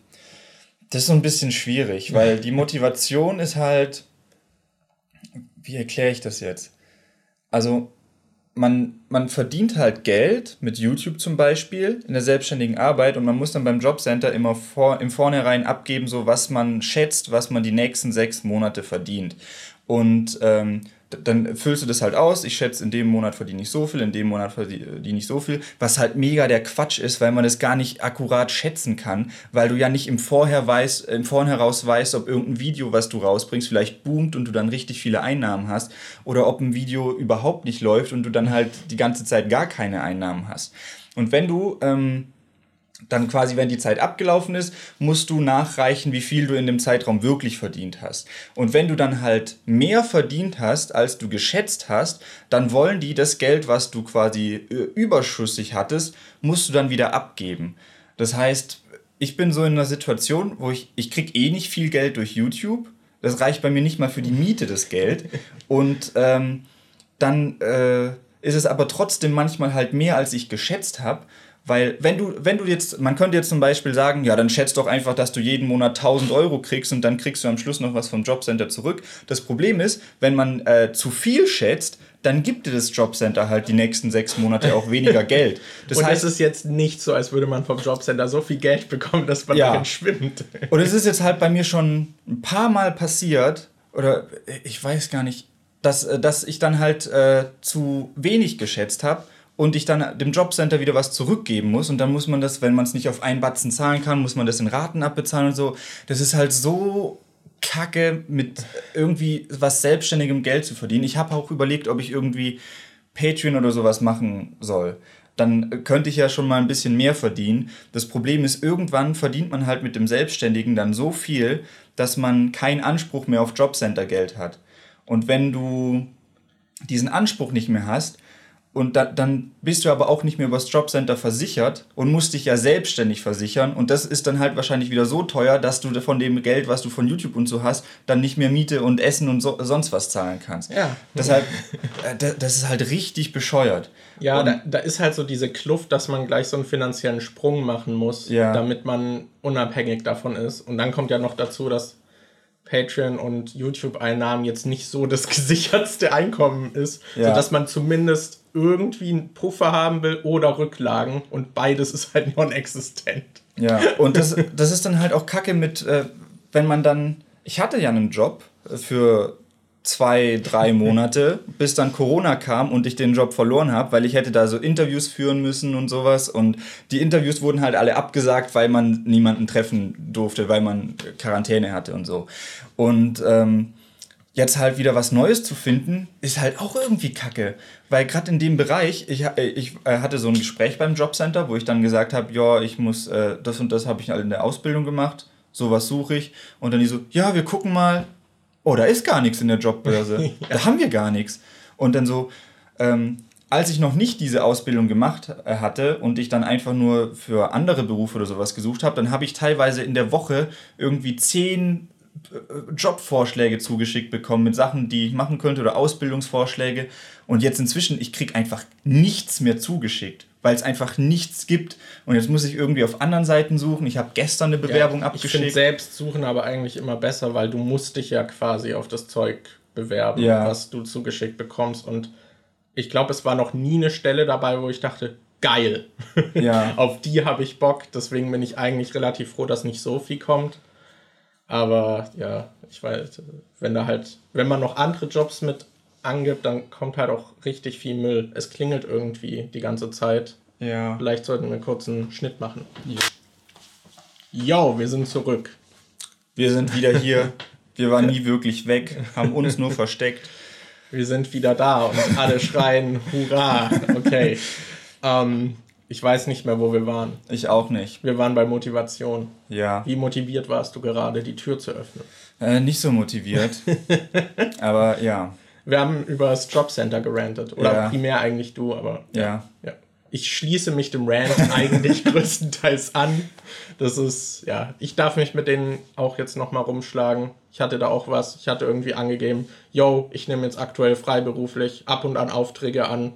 das ist so ein bisschen schwierig, weil die Motivation ist halt, wie erkläre ich das jetzt? Also, man, man verdient halt Geld mit YouTube zum Beispiel in der selbstständigen Arbeit und man muss dann beim Jobcenter immer vor, im Vornherein abgeben, so was man schätzt, was man die nächsten sechs Monate verdient. Und ähm, dann füllst du das halt aus. Ich schätze, in dem Monat verdiene ich so viel, in dem Monat verdiene ich so viel. Was halt mega der Quatsch ist, weil man das gar nicht akkurat schätzen kann, weil du ja nicht im Vorher weißt, im Vornheraus weißt, ob irgendein Video, was du rausbringst, vielleicht boomt und du dann richtig viele Einnahmen hast oder ob ein Video überhaupt nicht läuft und du dann halt die ganze Zeit gar keine Einnahmen hast. Und wenn du ähm, dann quasi, wenn die Zeit abgelaufen ist, musst du nachreichen, wie viel du in dem Zeitraum wirklich verdient hast. Und wenn du dann halt mehr verdient hast, als du geschätzt hast, dann wollen die das Geld, was du quasi äh, überschüssig hattest, musst du dann wieder abgeben. Das heißt, ich bin so in einer Situation, wo ich, ich krieg eh nicht viel Geld durch YouTube. Das reicht bei mir nicht mal für die Miete, das Geld. Und ähm, dann äh, ist es aber trotzdem manchmal halt mehr, als ich geschätzt habe. Weil wenn du, wenn du jetzt, man könnte jetzt zum Beispiel sagen, ja, dann schätzt doch einfach, dass du jeden Monat 1000 Euro kriegst und dann kriegst du am Schluss noch was vom Jobcenter zurück. Das Problem ist, wenn man äh, zu viel schätzt, dann gibt dir das Jobcenter halt die nächsten sechs Monate auch weniger Geld. Das und heißt, es ist jetzt nicht so, als würde man vom Jobcenter so viel Geld bekommen, dass man ja. darin schwimmt. Und es ist jetzt halt bei mir schon ein paar Mal passiert, oder ich weiß gar nicht, dass, äh, dass ich dann halt äh, zu wenig geschätzt habe und ich dann dem Jobcenter wieder was zurückgeben muss und dann muss man das, wenn man es nicht auf einen Batzen zahlen kann, muss man das in Raten abbezahlen und so. Das ist halt so kacke, mit irgendwie was selbstständigem Geld zu verdienen. Ich habe auch überlegt, ob ich irgendwie Patreon oder sowas machen soll. Dann könnte ich ja schon mal ein bisschen mehr verdienen. Das Problem ist, irgendwann verdient man halt mit dem Selbstständigen dann so viel, dass man keinen Anspruch mehr auf Jobcenter-Geld hat. Und wenn du diesen Anspruch nicht mehr hast, und da, dann bist du aber auch nicht mehr übers Jobcenter versichert und musst dich ja selbstständig versichern. Und das ist dann halt wahrscheinlich wieder so teuer, dass du von dem Geld, was du von YouTube und so hast, dann nicht mehr Miete und Essen und so, sonst was zahlen kannst. Ja. Deshalb, äh, das ist halt richtig bescheuert. Ja, da, da, ist halt so diese Kluft, dass man gleich so einen finanziellen Sprung machen muss, ja. damit man unabhängig davon ist. Und dann kommt ja noch dazu, dass Patreon und YouTube-Einnahmen jetzt nicht so das gesichertste Einkommen ist, ja. sodass man zumindest irgendwie einen Puffer haben will oder Rücklagen und beides ist halt non-existent. Ja, und das, das ist dann halt auch kacke mit, äh, wenn man dann. Ich hatte ja einen Job für zwei, drei Monate, bis dann Corona kam und ich den Job verloren habe, weil ich hätte da so Interviews führen müssen und sowas. Und die Interviews wurden halt alle abgesagt, weil man niemanden treffen durfte, weil man Quarantäne hatte und so. Und ähm, jetzt halt wieder was Neues zu finden, ist halt auch irgendwie kacke. Weil gerade in dem Bereich, ich, äh, ich äh, hatte so ein Gespräch beim Jobcenter, wo ich dann gesagt habe, ja, ich muss, äh, das und das habe ich halt in der Ausbildung gemacht, sowas suche ich. Und dann die so, ja, wir gucken mal, oh, da ist gar nichts in der Jobbörse. Da haben wir gar nichts. Und dann so, ähm, als ich noch nicht diese Ausbildung gemacht äh, hatte und ich dann einfach nur für andere Berufe oder sowas gesucht habe, dann habe ich teilweise in der Woche irgendwie zehn Jobvorschläge zugeschickt bekommen mit Sachen, die ich machen könnte oder Ausbildungsvorschläge. Und jetzt inzwischen, ich kriege einfach nichts mehr zugeschickt, weil es einfach nichts gibt. Und jetzt muss ich irgendwie auf anderen Seiten suchen. Ich habe gestern eine Bewerbung ja, abgeschickt. Ich finde selbst suchen aber eigentlich immer besser, weil du musst dich ja quasi auf das Zeug bewerben, ja. was du zugeschickt bekommst. Und ich glaube, es war noch nie eine Stelle dabei, wo ich dachte, geil. Ja. auf die habe ich Bock. Deswegen bin ich eigentlich relativ froh, dass nicht so viel kommt. Aber ja, ich weiß, wenn da halt, wenn man noch andere Jobs mit angibt, dann kommt halt auch richtig viel Müll. Es klingelt irgendwie die ganze Zeit. Ja. Vielleicht sollten wir einen Schnitt machen. Jo, wir sind zurück. Wir sind wieder hier. Wir waren nie wirklich weg, haben uns nur versteckt. Wir sind wieder da und alle schreien Hurra. Okay. Ähm, ich weiß nicht mehr, wo wir waren. Ich auch nicht. Wir waren bei Motivation. Ja. Wie motiviert warst du gerade, die Tür zu öffnen? Äh, nicht so motiviert. aber ja. Wir haben über das Jobcenter gerantet. Oder ja. primär eigentlich du, aber. Ja. ja. Ich schließe mich dem Rant eigentlich größtenteils an. Das ist, ja, ich darf mich mit denen auch jetzt nochmal rumschlagen. Ich hatte da auch was. Ich hatte irgendwie angegeben, yo, ich nehme jetzt aktuell freiberuflich ab und an Aufträge an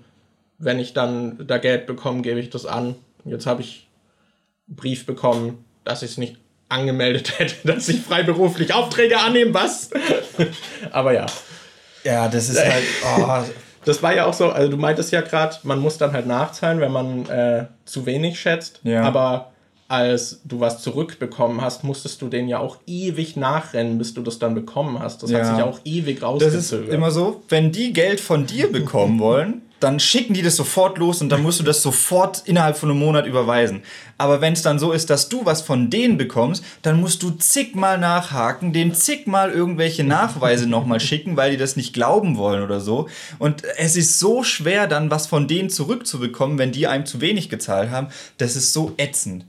wenn ich dann da Geld bekomme, gebe ich das an. Jetzt habe ich einen Brief bekommen, dass ich es nicht angemeldet hätte, dass ich freiberuflich Aufträge annehme, was? Aber ja. Ja, das ist halt. Oh, das war ja auch so, also du meintest ja gerade, man muss dann halt nachzahlen, wenn man äh, zu wenig schätzt. Ja. Aber als du was zurückbekommen hast, musstest du den ja auch ewig nachrennen, bis du das dann bekommen hast. Das ja. hat sich auch ewig rausgezögert. Das ist immer so, wenn die Geld von dir bekommen wollen, dann schicken die das sofort los und dann musst du das sofort innerhalb von einem Monat überweisen. Aber wenn es dann so ist, dass du was von denen bekommst, dann musst du zigmal nachhaken, denen zigmal irgendwelche Nachweise nochmal schicken, weil die das nicht glauben wollen oder so. Und es ist so schwer, dann was von denen zurückzubekommen, wenn die einem zu wenig gezahlt haben. Das ist so ätzend.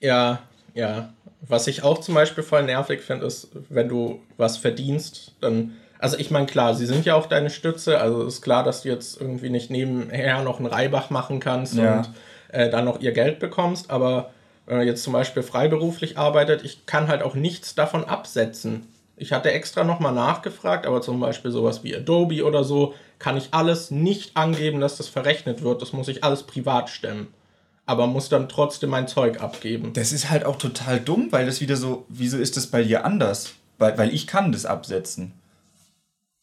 Ja, ja. Was ich auch zum Beispiel voll nervig finde, ist, wenn du was verdienst, dann. Also ich meine, klar, sie sind ja auch deine Stütze, also ist klar, dass du jetzt irgendwie nicht nebenher noch einen Reibach machen kannst ja. und äh, dann noch ihr Geld bekommst, aber wenn man jetzt zum Beispiel freiberuflich arbeitet, ich kann halt auch nichts davon absetzen. Ich hatte extra nochmal nachgefragt, aber zum Beispiel sowas wie Adobe oder so, kann ich alles nicht angeben, dass das verrechnet wird. Das muss ich alles privat stemmen aber muss dann trotzdem mein Zeug abgeben. Das ist halt auch total dumm, weil das wieder so, wieso ist das bei dir anders? Weil, weil ich kann das absetzen.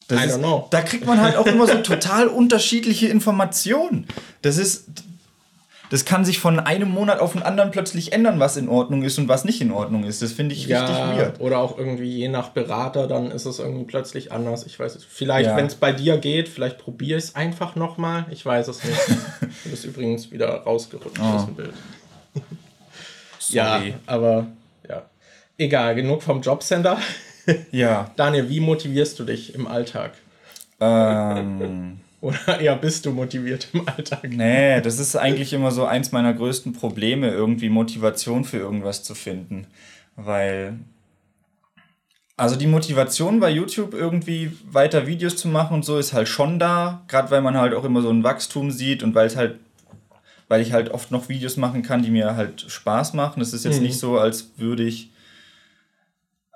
Das I ist, don't know. Da kriegt man halt auch immer so total unterschiedliche Informationen. Das ist, das kann sich von einem Monat auf den anderen plötzlich ändern, was in Ordnung ist und was nicht in Ordnung ist. Das finde ich ja, richtig weird. Oder auch irgendwie je nach Berater, dann ist es irgendwie plötzlich anders. Ich weiß es. Vielleicht, ja. wenn es bei dir geht, vielleicht probiere ich es einfach nochmal. Ich weiß es nicht. du bist übrigens wieder rausgerutscht oh. aus dem Bild. ja, aber ja. Egal, genug vom Jobcenter. Ja. Daniel, wie motivierst du dich im Alltag? Ähm. Oder eher bist du motiviert im Alltag? Nee, das ist eigentlich immer so eins meiner größten Probleme, irgendwie Motivation für irgendwas zu finden. Weil. Also die Motivation bei YouTube irgendwie weiter Videos zu machen und so ist halt schon da, gerade weil man halt auch immer so ein Wachstum sieht und weil es halt, weil ich halt oft noch Videos machen kann, die mir halt Spaß machen. Es ist jetzt mhm. nicht so, als würde ich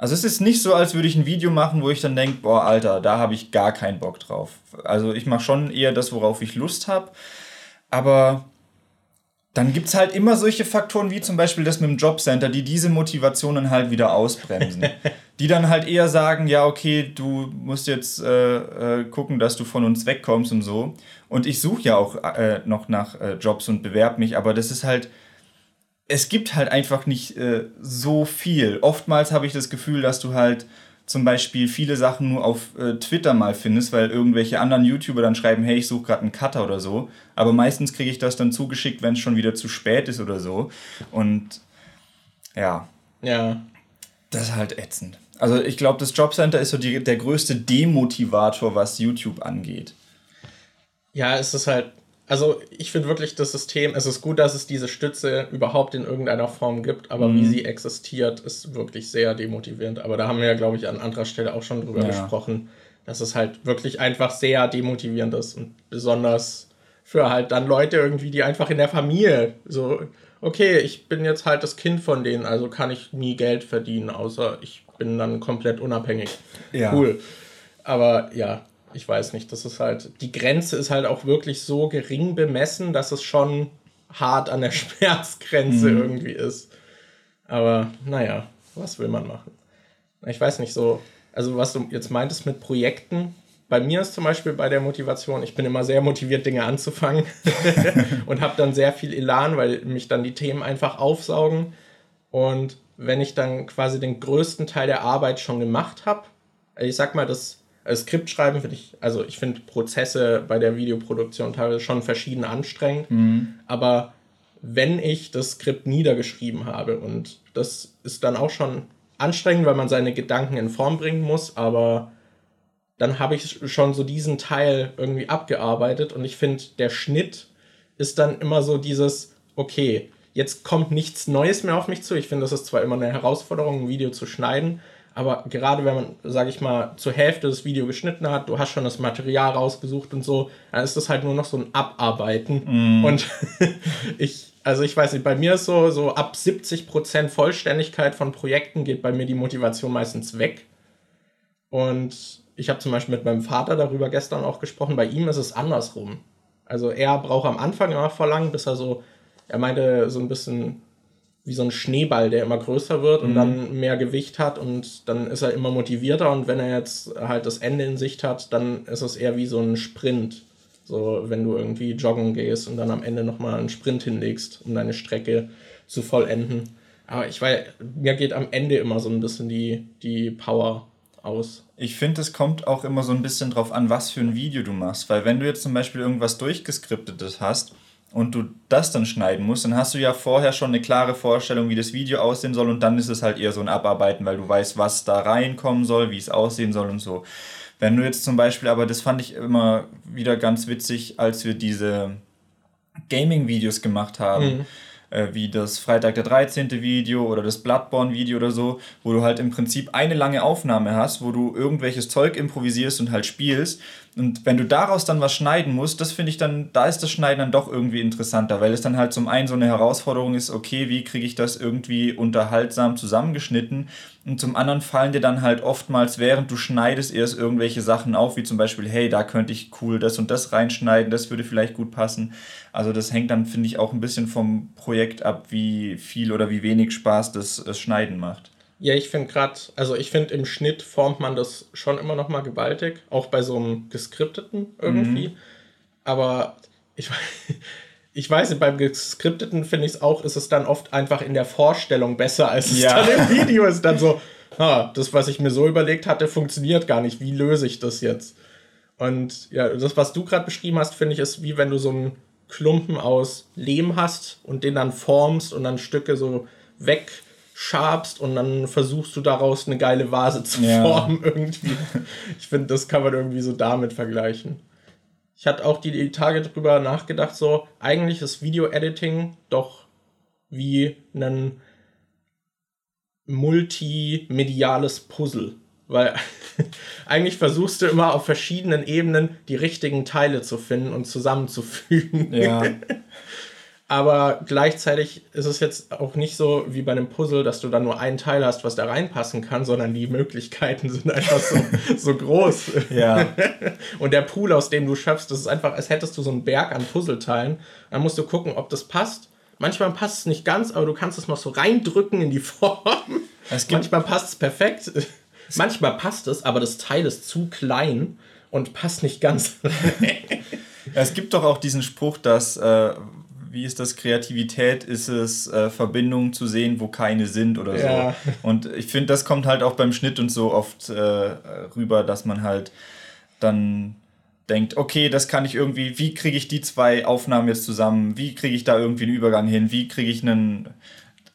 also es ist nicht so, als würde ich ein Video machen, wo ich dann denke, boah, Alter, da habe ich gar keinen Bock drauf. Also ich mache schon eher das, worauf ich Lust habe. Aber dann gibt es halt immer solche Faktoren wie zum Beispiel das mit dem Jobcenter, die diese Motivationen halt wieder ausbremsen. die dann halt eher sagen, ja, okay, du musst jetzt äh, äh, gucken, dass du von uns wegkommst und so. Und ich suche ja auch äh, noch nach äh, Jobs und bewerbe mich, aber das ist halt es gibt halt einfach nicht äh, so viel. Oftmals habe ich das Gefühl, dass du halt zum Beispiel viele Sachen nur auf äh, Twitter mal findest, weil irgendwelche anderen YouTuber dann schreiben, hey, ich suche gerade einen Cutter oder so. Aber meistens kriege ich das dann zugeschickt, wenn es schon wieder zu spät ist oder so. Und ja. Ja. Das ist halt ätzend. Also ich glaube, das Jobcenter ist so die, der größte Demotivator, was YouTube angeht. Ja, es ist halt also ich finde wirklich das System, es ist gut, dass es diese Stütze überhaupt in irgendeiner Form gibt, aber mhm. wie sie existiert, ist wirklich sehr demotivierend. Aber da haben wir ja, glaube ich, an anderer Stelle auch schon drüber ja. gesprochen, dass es halt wirklich einfach sehr demotivierend ist und besonders für halt dann Leute irgendwie, die einfach in der Familie so, okay, ich bin jetzt halt das Kind von denen, also kann ich nie Geld verdienen, außer ich bin dann komplett unabhängig. Ja. Cool. Aber ja, ich weiß nicht, das ist halt, die Grenze ist halt auch wirklich so gering bemessen, dass es schon hart an der Schmerzgrenze mhm. irgendwie ist. Aber naja, was will man machen? Ich weiß nicht so, also was du jetzt meintest mit Projekten, bei mir ist zum Beispiel bei der Motivation, ich bin immer sehr motiviert, Dinge anzufangen und habe dann sehr viel Elan, weil mich dann die Themen einfach aufsaugen. Und wenn ich dann quasi den größten Teil der Arbeit schon gemacht habe, ich sag mal, das Skript schreiben finde ich, also ich finde Prozesse bei der Videoproduktion teilweise schon verschieden anstrengend, mhm. aber wenn ich das Skript niedergeschrieben habe und das ist dann auch schon anstrengend, weil man seine Gedanken in Form bringen muss, aber dann habe ich schon so diesen Teil irgendwie abgearbeitet und ich finde, der Schnitt ist dann immer so dieses, okay, jetzt kommt nichts Neues mehr auf mich zu. Ich finde, das ist zwar immer eine Herausforderung, ein Video zu schneiden, aber gerade wenn man, sage ich mal, zur Hälfte das Video geschnitten hat, du hast schon das Material rausgesucht und so, dann ist das halt nur noch so ein Abarbeiten. Mm. Und ich, also ich weiß nicht, bei mir ist so, so ab 70% Vollständigkeit von Projekten geht bei mir die Motivation meistens weg. Und ich habe zum Beispiel mit meinem Vater darüber gestern auch gesprochen, bei ihm ist es andersrum. Also er braucht am Anfang immer lang, bis er so, er meinte so ein bisschen wie so ein Schneeball, der immer größer wird und mhm. dann mehr Gewicht hat und dann ist er immer motivierter und wenn er jetzt halt das Ende in Sicht hat, dann ist es eher wie so ein Sprint. So, wenn du irgendwie joggen gehst und dann am Ende nochmal einen Sprint hinlegst, um deine Strecke zu vollenden. Aber ich weiß, mir geht am Ende immer so ein bisschen die, die Power aus. Ich finde, es kommt auch immer so ein bisschen drauf an, was für ein Video du machst. Weil wenn du jetzt zum Beispiel irgendwas durchgeskriptetes hast, und du das dann schneiden musst, dann hast du ja vorher schon eine klare Vorstellung, wie das Video aussehen soll und dann ist es halt eher so ein Abarbeiten, weil du weißt, was da reinkommen soll, wie es aussehen soll und so. Wenn du jetzt zum Beispiel, aber das fand ich immer wieder ganz witzig, als wir diese Gaming-Videos gemacht haben. Mhm äh, wie das Freitag der 13. Video oder das Bloodborne-Video oder so, wo du halt im Prinzip eine lange Aufnahme hast, wo du irgendwelches Zeug improvisierst und halt spielst. Und wenn du daraus dann was schneiden musst, das finde ich dann, da ist das Schneiden dann doch irgendwie interessanter, weil es dann halt zum einen so eine Herausforderung ist, okay, wie kriege ich das irgendwie unterhaltsam zusammengeschnitten? Und zum anderen fallen dir dann halt oftmals, während du schneidest, erst irgendwelche Sachen auf, wie zum Beispiel, hey, da könnte ich cool das und das reinschneiden, das würde vielleicht gut passen. Also das hängt dann, finde ich, auch ein bisschen vom Projekt ab, wie viel oder wie wenig Spaß das, das Schneiden macht. Ja, ich finde gerade, also ich finde im Schnitt formt man das schon immer noch mal gewaltig, auch bei so einem geskripteten irgendwie. Mhm. Aber ich, ich weiß nicht, beim geskripteten finde ich es auch, ist es dann oft einfach in der Vorstellung besser, als es ja. dann im Video ist. Dann so, ha, das, was ich mir so überlegt hatte, funktioniert gar nicht. Wie löse ich das jetzt? Und ja, das, was du gerade beschrieben hast, finde ich, ist wie wenn du so einen Klumpen aus Lehm hast und den dann formst und dann Stücke so weg schabst und dann versuchst du daraus eine geile Vase zu ja. formen irgendwie. Ich finde, das kann man irgendwie so damit vergleichen. Ich hatte auch die, Tage drüber nachgedacht, so eigentlich ist Video-Editing doch wie ein multimediales Puzzle. Weil eigentlich versuchst du immer auf verschiedenen Ebenen die richtigen Teile zu finden und zusammenzufügen. Ja. Aber gleichzeitig ist es jetzt auch nicht so wie bei einem Puzzle, dass du da nur einen Teil hast, was da reinpassen kann, sondern die Möglichkeiten sind einfach so, so groß. Ja. Und der Pool, aus dem du schöpfst, das ist einfach, als hättest du so einen Berg an Puzzleteilen. Dann musst du gucken, ob das passt. Manchmal passt es nicht ganz, aber du kannst es noch so reindrücken in die Form. Manchmal passt es perfekt. Manchmal passt es, aber das Teil ist zu klein und passt nicht ganz. es gibt doch auch diesen Spruch, dass äh, wie ist das Kreativität? Ist es äh, Verbindungen zu sehen, wo keine sind oder so? Ja. Und ich finde, das kommt halt auch beim Schnitt und so oft äh, rüber, dass man halt dann denkt, okay, das kann ich irgendwie, wie kriege ich die zwei Aufnahmen jetzt zusammen? Wie kriege ich da irgendwie einen Übergang hin? Wie kriege ich einen.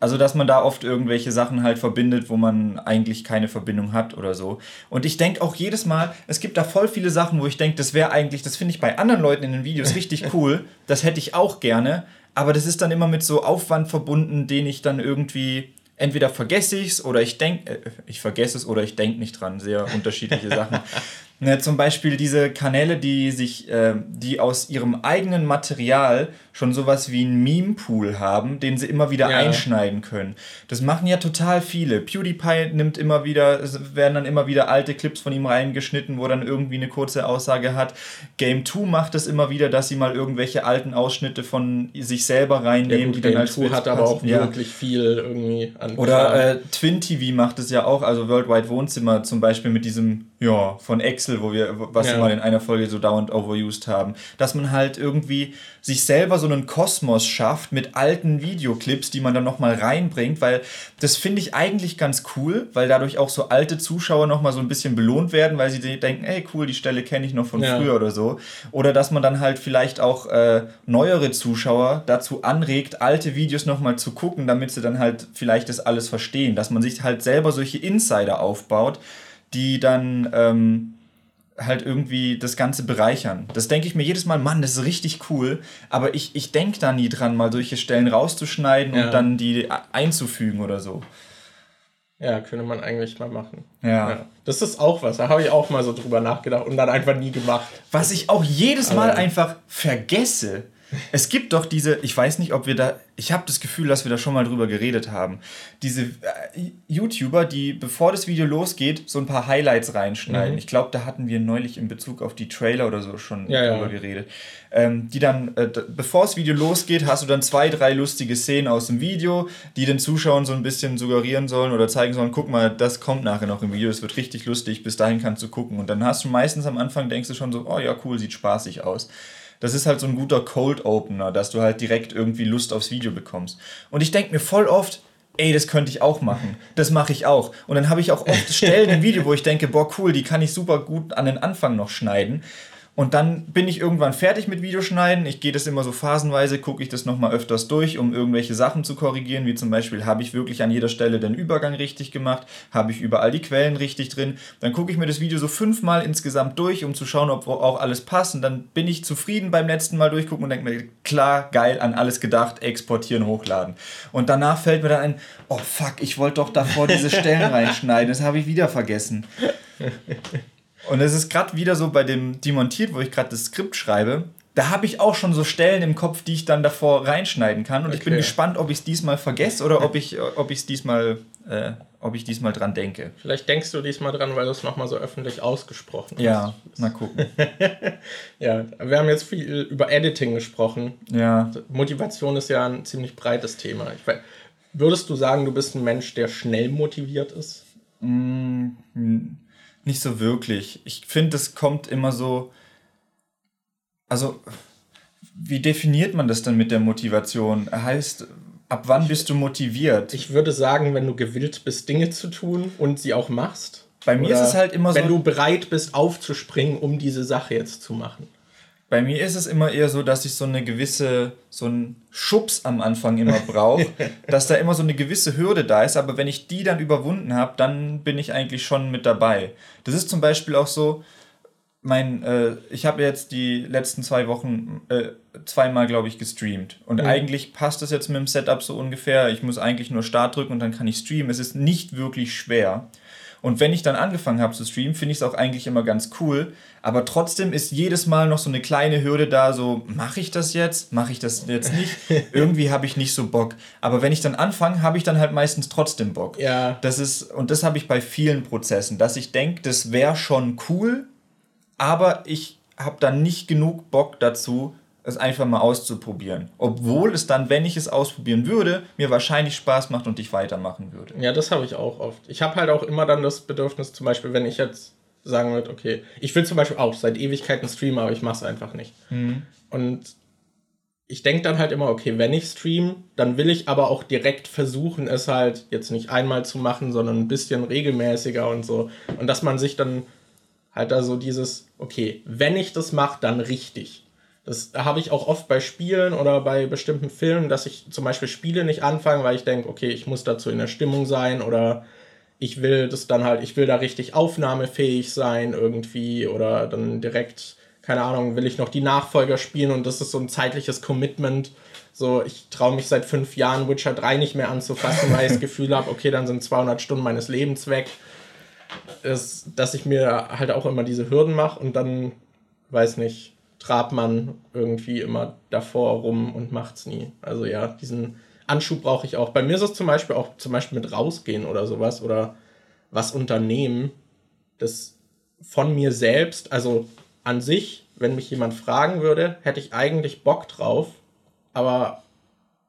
Also, dass man da oft irgendwelche Sachen halt verbindet, wo man eigentlich keine Verbindung hat oder so. Und ich denke auch jedes Mal, es gibt da voll viele Sachen, wo ich denke, das wäre eigentlich, das finde ich bei anderen Leuten in den Videos richtig cool. Das hätte ich auch gerne. Aber das ist dann immer mit so Aufwand verbunden, den ich dann irgendwie entweder vergesse ich es oder ich denke, äh, ich vergesse es oder ich denke nicht dran. Sehr unterschiedliche Sachen. Ne, zum Beispiel diese Kanäle, die sich, äh, die aus ihrem eigenen Material schon sowas wie einen Meme-Pool haben, den sie immer wieder ja. einschneiden können. Das machen ja total viele. PewDiePie nimmt immer wieder, es werden dann immer wieder alte Clips von ihm reingeschnitten, wo dann irgendwie eine kurze Aussage hat. Game 2 macht es immer wieder, dass sie mal irgendwelche alten Ausschnitte von sich selber reinnehmen, ja, gut, die Game dann als 2 hat aber auch ja. wirklich viel irgendwie an. Oder äh, Twin TV macht es ja auch, also Worldwide Wohnzimmer zum Beispiel mit diesem, ja, von Excel, wo wir, was wir mal in einer Folge so dauernd overused haben. Dass man halt irgendwie sich selber so einen Kosmos schafft mit alten Videoclips, die man dann nochmal reinbringt, weil das finde ich eigentlich ganz cool, weil dadurch auch so alte Zuschauer nochmal so ein bisschen belohnt werden, weil sie denken, ey cool, die Stelle kenne ich noch von ja. früher oder so. Oder dass man dann halt vielleicht auch äh, neuere Zuschauer dazu anregt, alte Videos nochmal zu gucken, damit sie dann halt vielleicht das alles verstehen, dass man sich halt selber solche Insider aufbaut, die dann... Ähm, halt irgendwie das Ganze bereichern. Das denke ich mir jedes Mal, Mann, das ist richtig cool, aber ich, ich denke da nie dran, mal solche Stellen rauszuschneiden ja. und dann die einzufügen oder so. Ja, könnte man eigentlich mal machen. Ja. ja. Das ist auch was, da habe ich auch mal so drüber nachgedacht und dann einfach nie gemacht. Was ich auch jedes Mal aber einfach vergesse, Es gibt doch diese, ich weiß nicht, ob wir da, ich habe das Gefühl, dass wir da schon mal drüber geredet haben. Diese äh, YouTuber, die bevor das Video losgeht, so ein paar Highlights reinschneiden. Mhm. Ich glaube, da hatten wir neulich in Bezug auf die Trailer oder so schon ja, drüber ja. geredet. Ähm, die dann, äh, bevor das Video losgeht, hast du dann zwei, drei lustige Szenen aus dem Video, die den Zuschauern so ein bisschen suggerieren sollen oder zeigen sollen, guck mal, das kommt nachher noch im Video, das wird richtig lustig, bis dahin kannst du gucken. Und dann hast du meistens am Anfang, denkst du schon so, oh ja, cool, sieht spaßig aus das ist halt so ein guter Cold Opener, dass du halt direkt irgendwie Lust aufs Video bekommst. Und ich denke mir voll oft, ey, das könnte ich auch machen. Das mache ich auch. Und dann habe ich auch oft Stellen im Video, wo ich denke, boah, cool, die kann ich super gut an den Anfang noch schneiden. Und dann bin ich irgendwann fertig mit Videoschneiden. Ich gehe das immer so phasenweise, gucke ich das nochmal öfters durch, um irgendwelche Sachen zu korrigieren, wie zum Beispiel, habe ich wirklich an jeder Stelle den Übergang richtig gemacht, habe ich überall die Quellen richtig drin. Dann gucke ich mir das Video so fünfmal insgesamt durch, um zu schauen, ob auch alles passt. Und dann bin ich zufrieden beim letzten Mal durchgucken und denke mir, klar, geil, an alles gedacht, exportieren, hochladen. Und danach fällt mir dann ein, oh fuck, ich wollte doch davor diese Stellen reinschneiden, das habe ich wieder vergessen. Und es ist gerade wieder so bei dem Demontiert, wo ich gerade das Skript schreibe. Da habe ich auch schon so Stellen im Kopf, die ich dann davor reinschneiden kann. Und okay. ich bin gespannt, ob ich es diesmal vergesse oder ob ich es diesmal, äh, ob ich diesmal dran denke. Vielleicht denkst du diesmal dran, weil du es nochmal so öffentlich ausgesprochen hast. Ja, mal gucken. ja, wir haben jetzt viel über Editing gesprochen. Ja. Motivation ist ja ein ziemlich breites Thema. Weiß, würdest du sagen, du bist ein Mensch, der schnell motiviert ist? Mm, nicht so wirklich. Ich finde, es kommt immer so. Also, wie definiert man das dann mit der Motivation? Heißt, ab wann bist du motiviert? Ich würde sagen, wenn du gewillt bist, Dinge zu tun und sie auch machst. Bei mir ist es halt immer so. Wenn du bereit bist, aufzuspringen, um diese Sache jetzt zu machen. Bei mir ist es immer eher so, dass ich so eine gewisse, so einen Schubs am Anfang immer brauche, dass da immer so eine gewisse Hürde da ist, aber wenn ich die dann überwunden habe, dann bin ich eigentlich schon mit dabei. Das ist zum Beispiel auch so, mein, äh, ich habe jetzt die letzten zwei Wochen äh, zweimal, glaube ich, gestreamt. Und mhm. eigentlich passt das jetzt mit dem Setup so ungefähr. Ich muss eigentlich nur Start drücken und dann kann ich streamen. Es ist nicht wirklich schwer. Und wenn ich dann angefangen habe zu streamen, finde ich es auch eigentlich immer ganz cool. Aber trotzdem ist jedes Mal noch so eine kleine Hürde da, so, mache ich das jetzt? Mache ich das jetzt nicht? Irgendwie habe ich nicht so Bock. Aber wenn ich dann anfange, habe ich dann halt meistens trotzdem Bock. Ja. Das ist, und das habe ich bei vielen Prozessen, dass ich denke, das wäre schon cool, aber ich habe dann nicht genug Bock dazu, es einfach mal auszuprobieren. Obwohl es dann, wenn ich es ausprobieren würde, mir wahrscheinlich Spaß macht und ich weitermachen würde. Ja, das habe ich auch oft. Ich habe halt auch immer dann das Bedürfnis, zum Beispiel, wenn ich jetzt sagen würde, okay, ich will zum Beispiel auch seit Ewigkeiten streamen, aber ich mache es einfach nicht. Mhm. Und ich denke dann halt immer, okay, wenn ich stream, dann will ich aber auch direkt versuchen, es halt jetzt nicht einmal zu machen, sondern ein bisschen regelmäßiger und so. Und dass man sich dann halt da so dieses, okay, wenn ich das mache, dann richtig. Das habe ich auch oft bei Spielen oder bei bestimmten Filmen, dass ich zum Beispiel Spiele nicht anfange, weil ich denke, okay, ich muss dazu in der Stimmung sein oder ich will das dann halt, ich will da richtig aufnahmefähig sein irgendwie oder dann direkt, keine Ahnung, will ich noch die Nachfolger spielen und das ist so ein zeitliches Commitment. So, ich traue mich seit fünf Jahren Witcher 3 nicht mehr anzufassen, weil ich das Gefühl habe, okay, dann sind 200 Stunden meines Lebens weg. Das, dass ich mir halt auch immer diese Hürden mache und dann, weiß nicht, trabt man irgendwie immer davor rum und macht's nie. Also ja, diesen Anschub brauche ich auch. Bei mir ist es zum Beispiel auch zum Beispiel mit rausgehen oder sowas oder was unternehmen, das von mir selbst, also an sich, wenn mich jemand fragen würde, hätte ich eigentlich Bock drauf, aber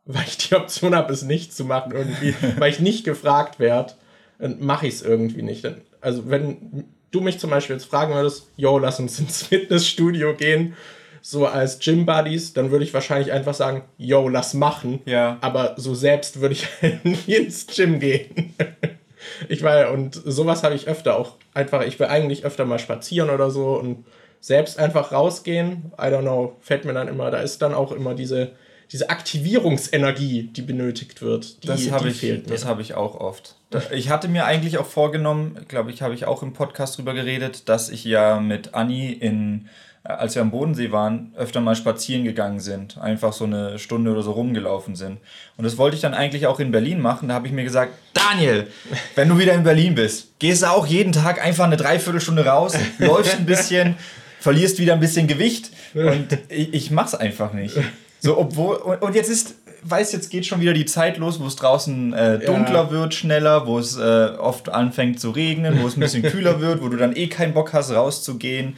weil ich die Option habe, es nicht zu machen irgendwie, weil ich nicht gefragt werde, dann mache ich es irgendwie nicht. Also wenn du mich zum Beispiel jetzt fragen würdest, yo, lass uns ins Fitnessstudio gehen, so als Gym Buddies, dann würde ich wahrscheinlich einfach sagen, yo, lass machen. Ja. Aber so selbst würde ich nie ins Gym gehen. ich war, und sowas habe ich öfter auch einfach, ich will eigentlich öfter mal spazieren oder so und selbst einfach rausgehen, I don't know, fällt mir dann immer, da ist dann auch immer diese, diese Aktivierungsenergie, die benötigt wird. Die, das habe ich, das habe ich auch oft. Ich hatte mir eigentlich auch vorgenommen, glaube ich, habe ich auch im Podcast drüber geredet, dass ich ja mit Anni in, äh, als wir am Bodensee waren, öfter mal spazieren gegangen sind. Einfach so eine Stunde oder so rumgelaufen sind. Und das wollte ich dann eigentlich auch in Berlin machen. Da habe ich mir gesagt, Daniel, wenn du wieder in Berlin bist, gehst du auch jeden Tag einfach eine Dreiviertelstunde raus, läufst ein bisschen, verlierst wieder ein bisschen Gewicht und ich, ich mach's einfach nicht. So, obwohl, und, und jetzt ist, weiß, jetzt geht schon wieder die Zeit los, wo es draußen äh, dunkler ja. wird, schneller, wo es äh, oft anfängt zu regnen, wo es ein bisschen kühler wird, wo du dann eh keinen Bock hast, rauszugehen.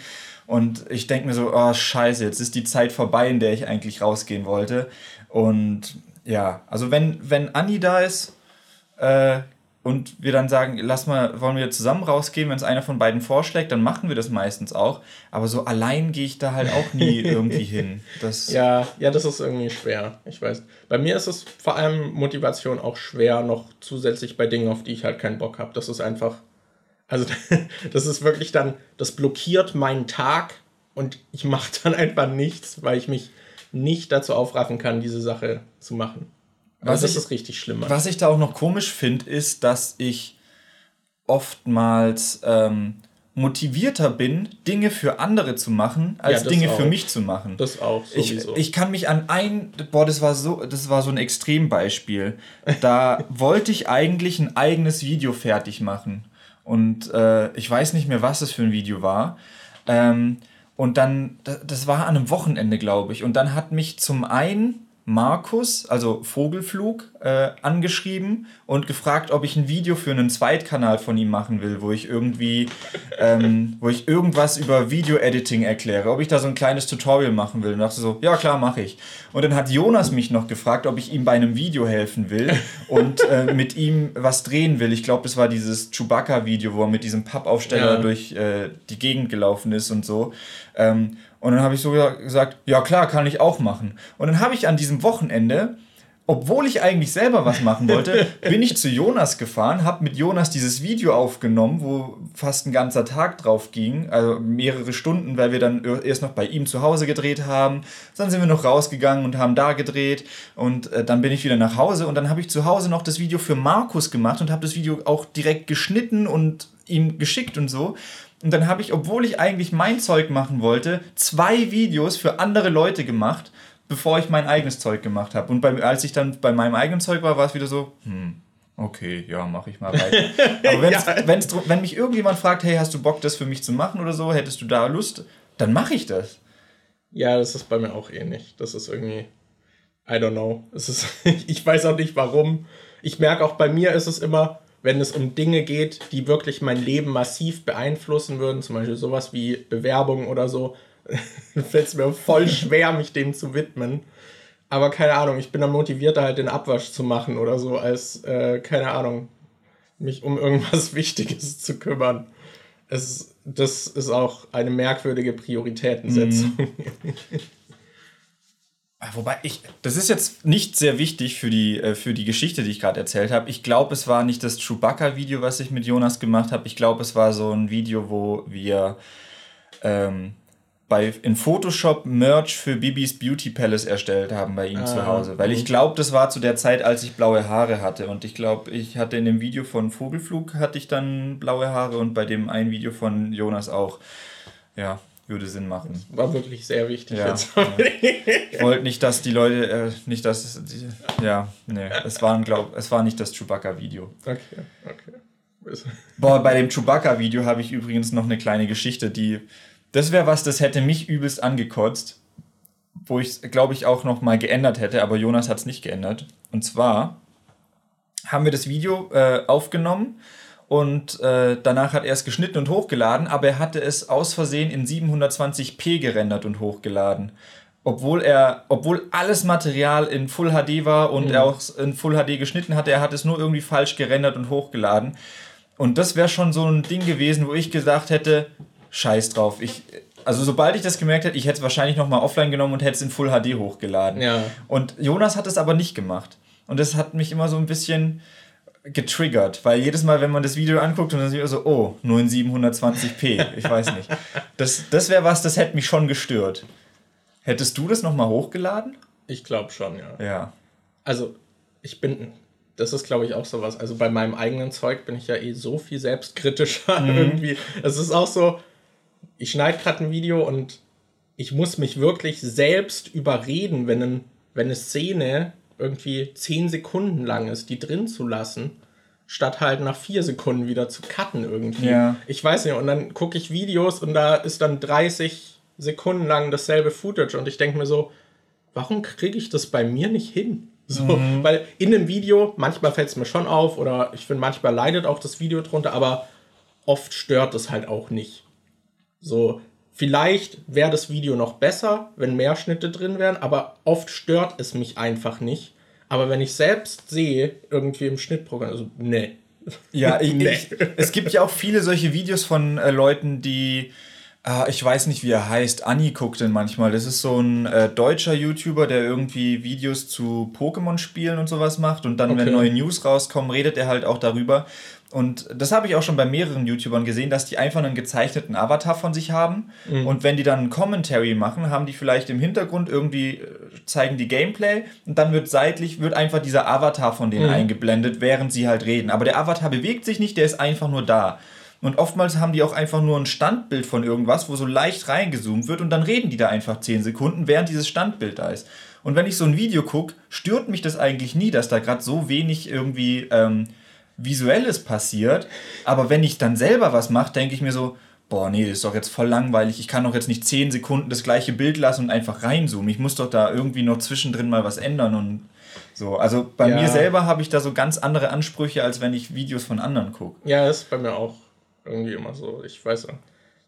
Und ich denke mir so, oh scheiße, jetzt ist die Zeit vorbei, in der ich eigentlich rausgehen wollte. Und ja, also wenn, wenn Anni da ist, äh, und wir dann sagen, lass mal, wollen wir zusammen rausgehen, wenn es einer von beiden vorschlägt, dann machen wir das meistens auch. Aber so allein gehe ich da halt auch nie irgendwie hin. Das ja, ja, das ist irgendwie schwer. Ich weiß. Bei mir ist es vor allem Motivation auch schwer, noch zusätzlich bei Dingen, auf die ich halt keinen Bock habe. Das ist einfach. Also, das ist wirklich dann, das blockiert meinen Tag und ich mache dann einfach nichts, weil ich mich nicht dazu aufraffen kann, diese Sache zu machen. Was das ich, ist richtig schlimm. Was ich da auch noch komisch finde, ist, dass ich oftmals ähm, motivierter bin, Dinge für andere zu machen, als ja, Dinge auch. für mich zu machen. Das auch. Sowieso. Ich, ich kann mich an ein, boah, das war so, das war so ein Extrembeispiel. Da wollte ich eigentlich ein eigenes Video fertig machen. Und äh, ich weiß nicht mehr, was es für ein Video war. Ähm, und dann, das war an einem Wochenende, glaube ich. Und dann hat mich zum einen Markus, also Vogelflug, äh, angeschrieben und gefragt, ob ich ein Video für einen Zweitkanal von ihm machen will, wo ich irgendwie, ähm, wo ich irgendwas über Video-Editing erkläre, ob ich da so ein kleines Tutorial machen will. Und dachte so, ja klar, mache ich. Und dann hat Jonas mich noch gefragt, ob ich ihm bei einem Video helfen will und äh, mit ihm was drehen will. Ich glaube, es war dieses Chewbacca-Video, wo er mit diesem Pappaufsteller ja. durch äh, die Gegend gelaufen ist und so. Ähm, und dann habe ich so gesagt, ja klar, kann ich auch machen. Und dann habe ich an diesem Wochenende, obwohl ich eigentlich selber was machen wollte, bin ich zu Jonas gefahren, habe mit Jonas dieses Video aufgenommen, wo fast ein ganzer Tag drauf ging, also mehrere Stunden, weil wir dann erst noch bei ihm zu Hause gedreht haben. Dann sind wir noch rausgegangen und haben da gedreht und äh, dann bin ich wieder nach Hause und dann habe ich zu Hause noch das Video für Markus gemacht und habe das Video auch direkt geschnitten und ihm geschickt und so. Und dann habe ich, obwohl ich eigentlich mein Zeug machen wollte, zwei Videos für andere Leute gemacht, bevor ich mein eigenes Zeug gemacht habe. Und bei, als ich dann bei meinem eigenen Zeug war, war es wieder so, hm, okay, ja, mache ich mal weiter. Aber wenn's, ja. wenn's, wenn mich irgendjemand fragt, hey, hast du Bock, das für mich zu machen oder so, hättest du da Lust, dann mache ich das. Ja, das ist bei mir auch ähnlich. Das ist irgendwie, I don't know. Es ist, ich weiß auch nicht warum. Ich merke auch bei mir ist es immer, wenn es um Dinge geht, die wirklich mein Leben massiv beeinflussen würden, zum Beispiel sowas wie Bewerbung oder so, fällt es mir voll schwer, mich dem zu widmen. Aber keine Ahnung, ich bin dann motivierter, halt den Abwasch zu machen oder so, als, äh, keine Ahnung, mich um irgendwas Wichtiges zu kümmern. Es, das ist auch eine merkwürdige Prioritätensetzung. Mhm. Ah, wobei ich, das ist jetzt nicht sehr wichtig für die, äh, für die Geschichte, die ich gerade erzählt habe. Ich glaube, es war nicht das Chewbacca-Video, was ich mit Jonas gemacht habe. Ich glaube, es war so ein Video, wo wir ähm, bei, in Photoshop Merch für Bibis Beauty Palace erstellt haben bei ihm ah, zu Hause. Weil ich glaube, das war zu der Zeit, als ich blaue Haare hatte. Und ich glaube, ich hatte in dem Video von Vogelflug hatte ich dann blaue Haare und bei dem einen Video von Jonas auch. Ja, würde Sinn machen. Das war wirklich sehr wichtig ja, jetzt. Ja. Ich wollte nicht, dass die Leute, äh, nicht, dass, die, ja, nee, es war, glaub, es war nicht das Chewbacca-Video. Okay, okay. Boah, bei dem Chewbacca-Video habe ich übrigens noch eine kleine Geschichte, die, das wäre was, das hätte mich übelst angekotzt, wo ich, glaube ich, auch noch mal geändert hätte, aber Jonas hat es nicht geändert. Und zwar haben wir das Video äh, aufgenommen und äh, danach hat er es geschnitten und hochgeladen, aber er hatte es aus Versehen in 720p gerendert und hochgeladen. Obwohl er, obwohl alles Material in Full HD war und mhm. er auch in Full HD geschnitten hatte, er hat es nur irgendwie falsch gerendert und hochgeladen. Und das wäre schon so ein Ding gewesen, wo ich gesagt hätte, scheiß drauf. Ich, also sobald ich das gemerkt hätte, ich hätte es wahrscheinlich nochmal offline genommen und hätte es in Full HD hochgeladen. Ja. Und Jonas hat es aber nicht gemacht. Und das hat mich immer so ein bisschen, getriggert, weil jedes Mal, wenn man das Video anguckt und dann sieht man so, oh, nur in 720p, ich weiß nicht. Das, das wäre was, das hätte mich schon gestört. Hättest du das nochmal hochgeladen? Ich glaube schon, ja. Ja. Also, ich bin, das ist glaube ich auch sowas, also bei meinem eigenen Zeug bin ich ja eh so viel selbstkritischer mhm. irgendwie. Es ist auch so, ich schneide gerade ein Video und ich muss mich wirklich selbst überreden, wenn, ein, wenn eine Szene irgendwie zehn Sekunden lang ist, die drin zu lassen, statt halt nach vier Sekunden wieder zu cutten irgendwie. Ja. Ich weiß nicht, und dann gucke ich Videos und da ist dann 30 Sekunden lang dasselbe Footage und ich denke mir so, warum kriege ich das bei mir nicht hin? So, mhm. Weil in einem Video, manchmal fällt es mir schon auf oder ich finde, manchmal leidet auch das Video drunter, aber oft stört es halt auch nicht. So, vielleicht wäre das Video noch besser, wenn mehr Schnitte drin wären, aber oft stört es mich einfach nicht. Aber wenn ich selbst sehe, irgendwie im Schnittprogramm, also, nee. Ja, ich, nee. ich, es gibt ja auch viele solche Videos von äh, Leuten, die Ah, ich weiß nicht, wie er heißt. Anni guckt den manchmal. Das ist so ein äh, deutscher YouTuber, der irgendwie Videos zu Pokémon-Spielen und sowas macht. Und dann, okay. wenn neue News rauskommen, redet er halt auch darüber. Und das habe ich auch schon bei mehreren YouTubern gesehen, dass die einfach einen gezeichneten Avatar von sich haben. Mhm. Und wenn die dann ein Commentary machen, haben die vielleicht im Hintergrund irgendwie, äh, zeigen die Gameplay und dann wird seitlich, wird einfach dieser Avatar von denen mhm. eingeblendet, während sie halt reden. Aber der Avatar bewegt sich nicht, der ist einfach nur da. Und oftmals haben die auch einfach nur ein Standbild von irgendwas, wo so leicht reingezoomt wird und dann reden die da einfach 10 Sekunden, während dieses Standbild da ist. Und wenn ich so ein Video gucke, stört mich das eigentlich nie, dass da gerade so wenig irgendwie ähm, Visuelles passiert. Aber wenn ich dann selber was mache, denke ich mir so, boah, nee, das ist doch jetzt voll langweilig. Ich kann doch jetzt nicht 10 Sekunden das gleiche Bild lassen und einfach reinzoomen. Ich muss doch da irgendwie noch zwischendrin mal was ändern und so. Also bei ja. mir selber habe ich da so ganz andere Ansprüche, als wenn ich Videos von anderen gucke. Ja, ist bei mir auch irgendwie immer so. Ich weiß ja.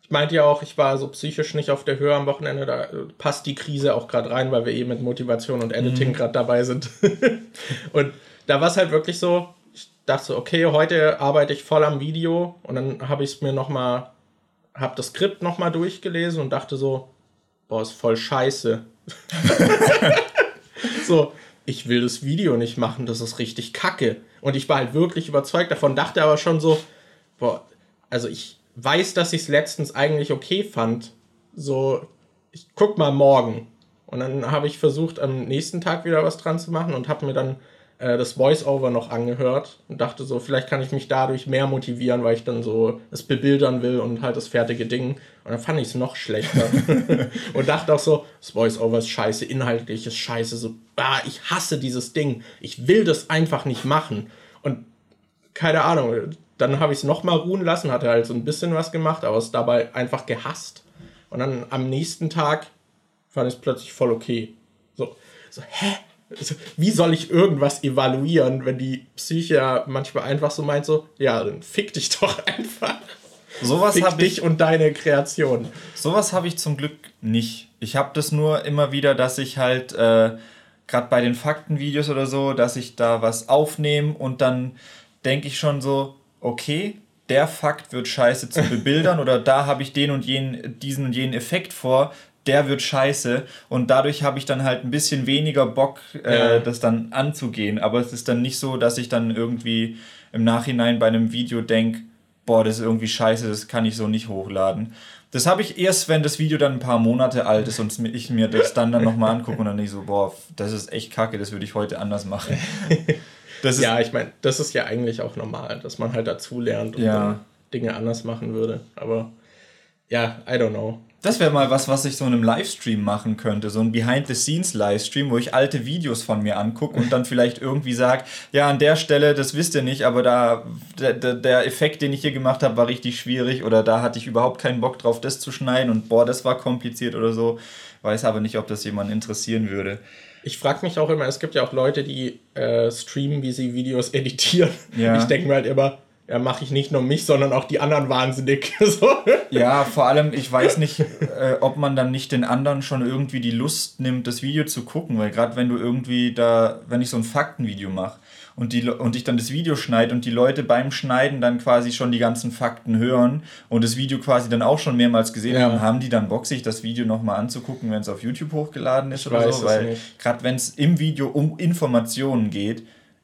Ich meinte ja auch, ich war so psychisch nicht auf der Höhe am Wochenende. Da passt die Krise auch gerade rein, weil wir eh mit Motivation und Editing mhm. gerade dabei sind. und da war es halt wirklich so, dachte okay, heute arbeite ich voll am Video. Und dann habe ich es mir nochmal, habe das Skript nochmal durchgelesen und dachte so, boah, ist voll scheiße. so, ich will das Video nicht machen, das ist richtig kacke. Und ich war halt wirklich überzeugt davon, dachte aber schon so, boah, also ich weiß, dass ich es letztens eigentlich okay fand. So, ich guck mal morgen. Und dann habe ich versucht, am nächsten Tag wieder was dran zu machen und habe mir dann äh, das Voice-Over noch angehört und dachte so, vielleicht kann ich mich dadurch mehr motivieren, weil ich dann so es bebildern will und halt das fertige Ding. Und dann fand ich es noch schlechter. und dachte auch so, das Voice-Over ist scheiße, inhaltlich ist scheiße, so, ah, ich hasse dieses Ding. Ich will das einfach nicht machen. Und keine Ahnung, dann habe ich es nochmal ruhen lassen, hatte halt so ein bisschen was gemacht, aber es dabei einfach gehasst. Und dann am nächsten Tag fand ich es plötzlich voll okay. So, so hä? Also, wie soll ich irgendwas evaluieren, wenn die Psyche manchmal einfach so meint, so, ja, dann fick dich doch einfach. Sowas habe dich und deine Kreation. Sowas habe ich zum Glück nicht. Ich habe das nur immer wieder, dass ich halt äh, gerade bei den Faktenvideos oder so, dass ich da was aufnehme und dann denke ich schon so, okay, der Fakt wird scheiße zu bebildern oder da habe ich den und jenen, diesen und jenen Effekt vor, der wird scheiße und dadurch habe ich dann halt ein bisschen weniger Bock, äh, ja. das dann anzugehen. Aber es ist dann nicht so, dass ich dann irgendwie im Nachhinein bei einem Video denke, boah, das ist irgendwie scheiße, das kann ich so nicht hochladen. Das habe ich erst, wenn das Video dann ein paar Monate alt ist und ich mir das dann, dann nochmal angucke und dann nicht so, boah, das ist echt kacke, das würde ich heute anders machen. ja, ich meine, das ist ja eigentlich auch normal, dass man halt dazu lernt und ja. Dinge anders machen würde. Aber ja, I don't know. Das wäre mal was, was ich so in einem Livestream machen könnte. So ein Behind-the-Scenes-Livestream, wo ich alte Videos von mir angucke und dann vielleicht irgendwie sage, ja, an der Stelle, das wisst ihr nicht, aber da der, der Effekt, den ich hier gemacht habe, war richtig schwierig oder da hatte ich überhaupt keinen Bock drauf, das zu schneiden und boah, das war kompliziert oder so. Weiß aber nicht, ob das jemanden interessieren würde. Ich frage mich auch immer, es gibt ja auch Leute, die äh, streamen, wie sie Videos editieren. Ja. Ich denke mir halt immer, ja, mache ich nicht nur mich, sondern auch die anderen wahnsinnig. so. Ja, vor allem, ich weiß nicht, äh, ob man dann nicht den anderen schon irgendwie die Lust nimmt, das Video zu gucken, weil gerade wenn du irgendwie da, wenn ich so ein Faktenvideo mache, und, die, und ich dann das Video schneide und die Leute beim Schneiden dann quasi schon die ganzen Fakten hören und das Video quasi dann auch schon mehrmals gesehen ja. haben, haben die dann Bock, sich das Video nochmal anzugucken, wenn es auf YouTube hochgeladen ist ich oder so. Weil gerade wenn es im Video um Informationen geht,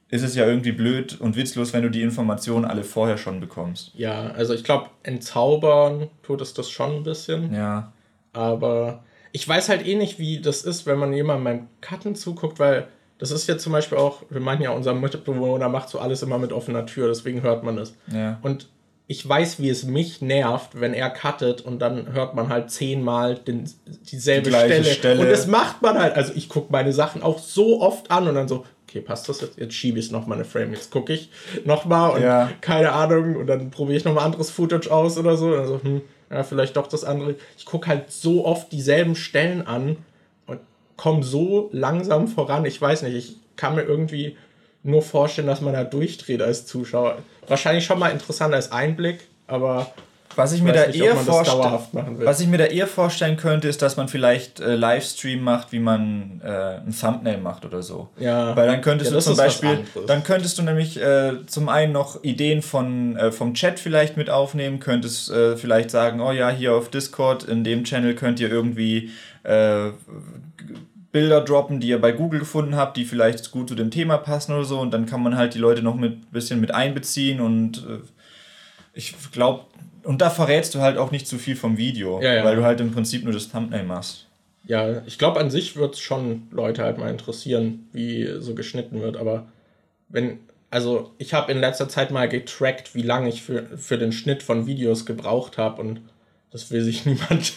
ist es ja irgendwie blöd und witzlos, wenn du die Informationen alle vorher schon bekommst. Ja, also ich glaube, entzaubern tut es das schon ein bisschen. Ja. Aber ich weiß halt eh nicht, wie das ist, wenn man jemandem beim Cutten zuguckt, weil das ist jetzt zum Beispiel auch, wir meinen ja, unser Mitbewohner macht so alles immer mit offener Tür, deswegen hört man es. Ja. Und ich weiß, wie es mich nervt, wenn er cuttet und dann hört man halt zehnmal den, dieselbe Die Stelle. Stelle. Und das macht man halt. Also ich gucke meine Sachen auch so oft an und dann so, okay, passt das jetzt? Jetzt schiebe ich nochmal eine Frame, jetzt gucke ich nochmal und ja. keine Ahnung und dann probiere ich nochmal anderes Footage aus oder so. Und dann so, hm, ja, vielleicht doch das andere. Ich gucke halt so oft dieselben Stellen an komme so langsam voran. Ich weiß nicht, ich kann mir irgendwie nur vorstellen, dass man da durchdreht als Zuschauer. Wahrscheinlich schon mal interessant als Einblick, aber was ich, mir da nicht, eher was ich mir da eher vorstellen könnte, ist, dass man vielleicht äh, Livestream macht, wie man äh, ein Thumbnail macht oder so. Ja. Weil dann könntest ja, du zum Beispiel, dann könntest du nämlich äh, zum einen noch Ideen von, äh, vom Chat vielleicht mit aufnehmen, könntest äh, vielleicht sagen, oh ja, hier auf Discord, in dem Channel könnt ihr irgendwie äh, Bilder droppen, die ihr bei Google gefunden habt, die vielleicht gut zu dem Thema passen oder so. Und dann kann man halt die Leute noch mit bisschen mit einbeziehen und ich glaube, und da verrätst du halt auch nicht zu viel vom Video, ja, ja. weil du halt im Prinzip nur das Thumbnail machst. Ja, ich glaube, an sich wird es schon Leute halt mal interessieren, wie so geschnitten wird, aber wenn, also ich habe in letzter Zeit mal getrackt, wie lange ich für, für den Schnitt von Videos gebraucht habe und das will sich niemand.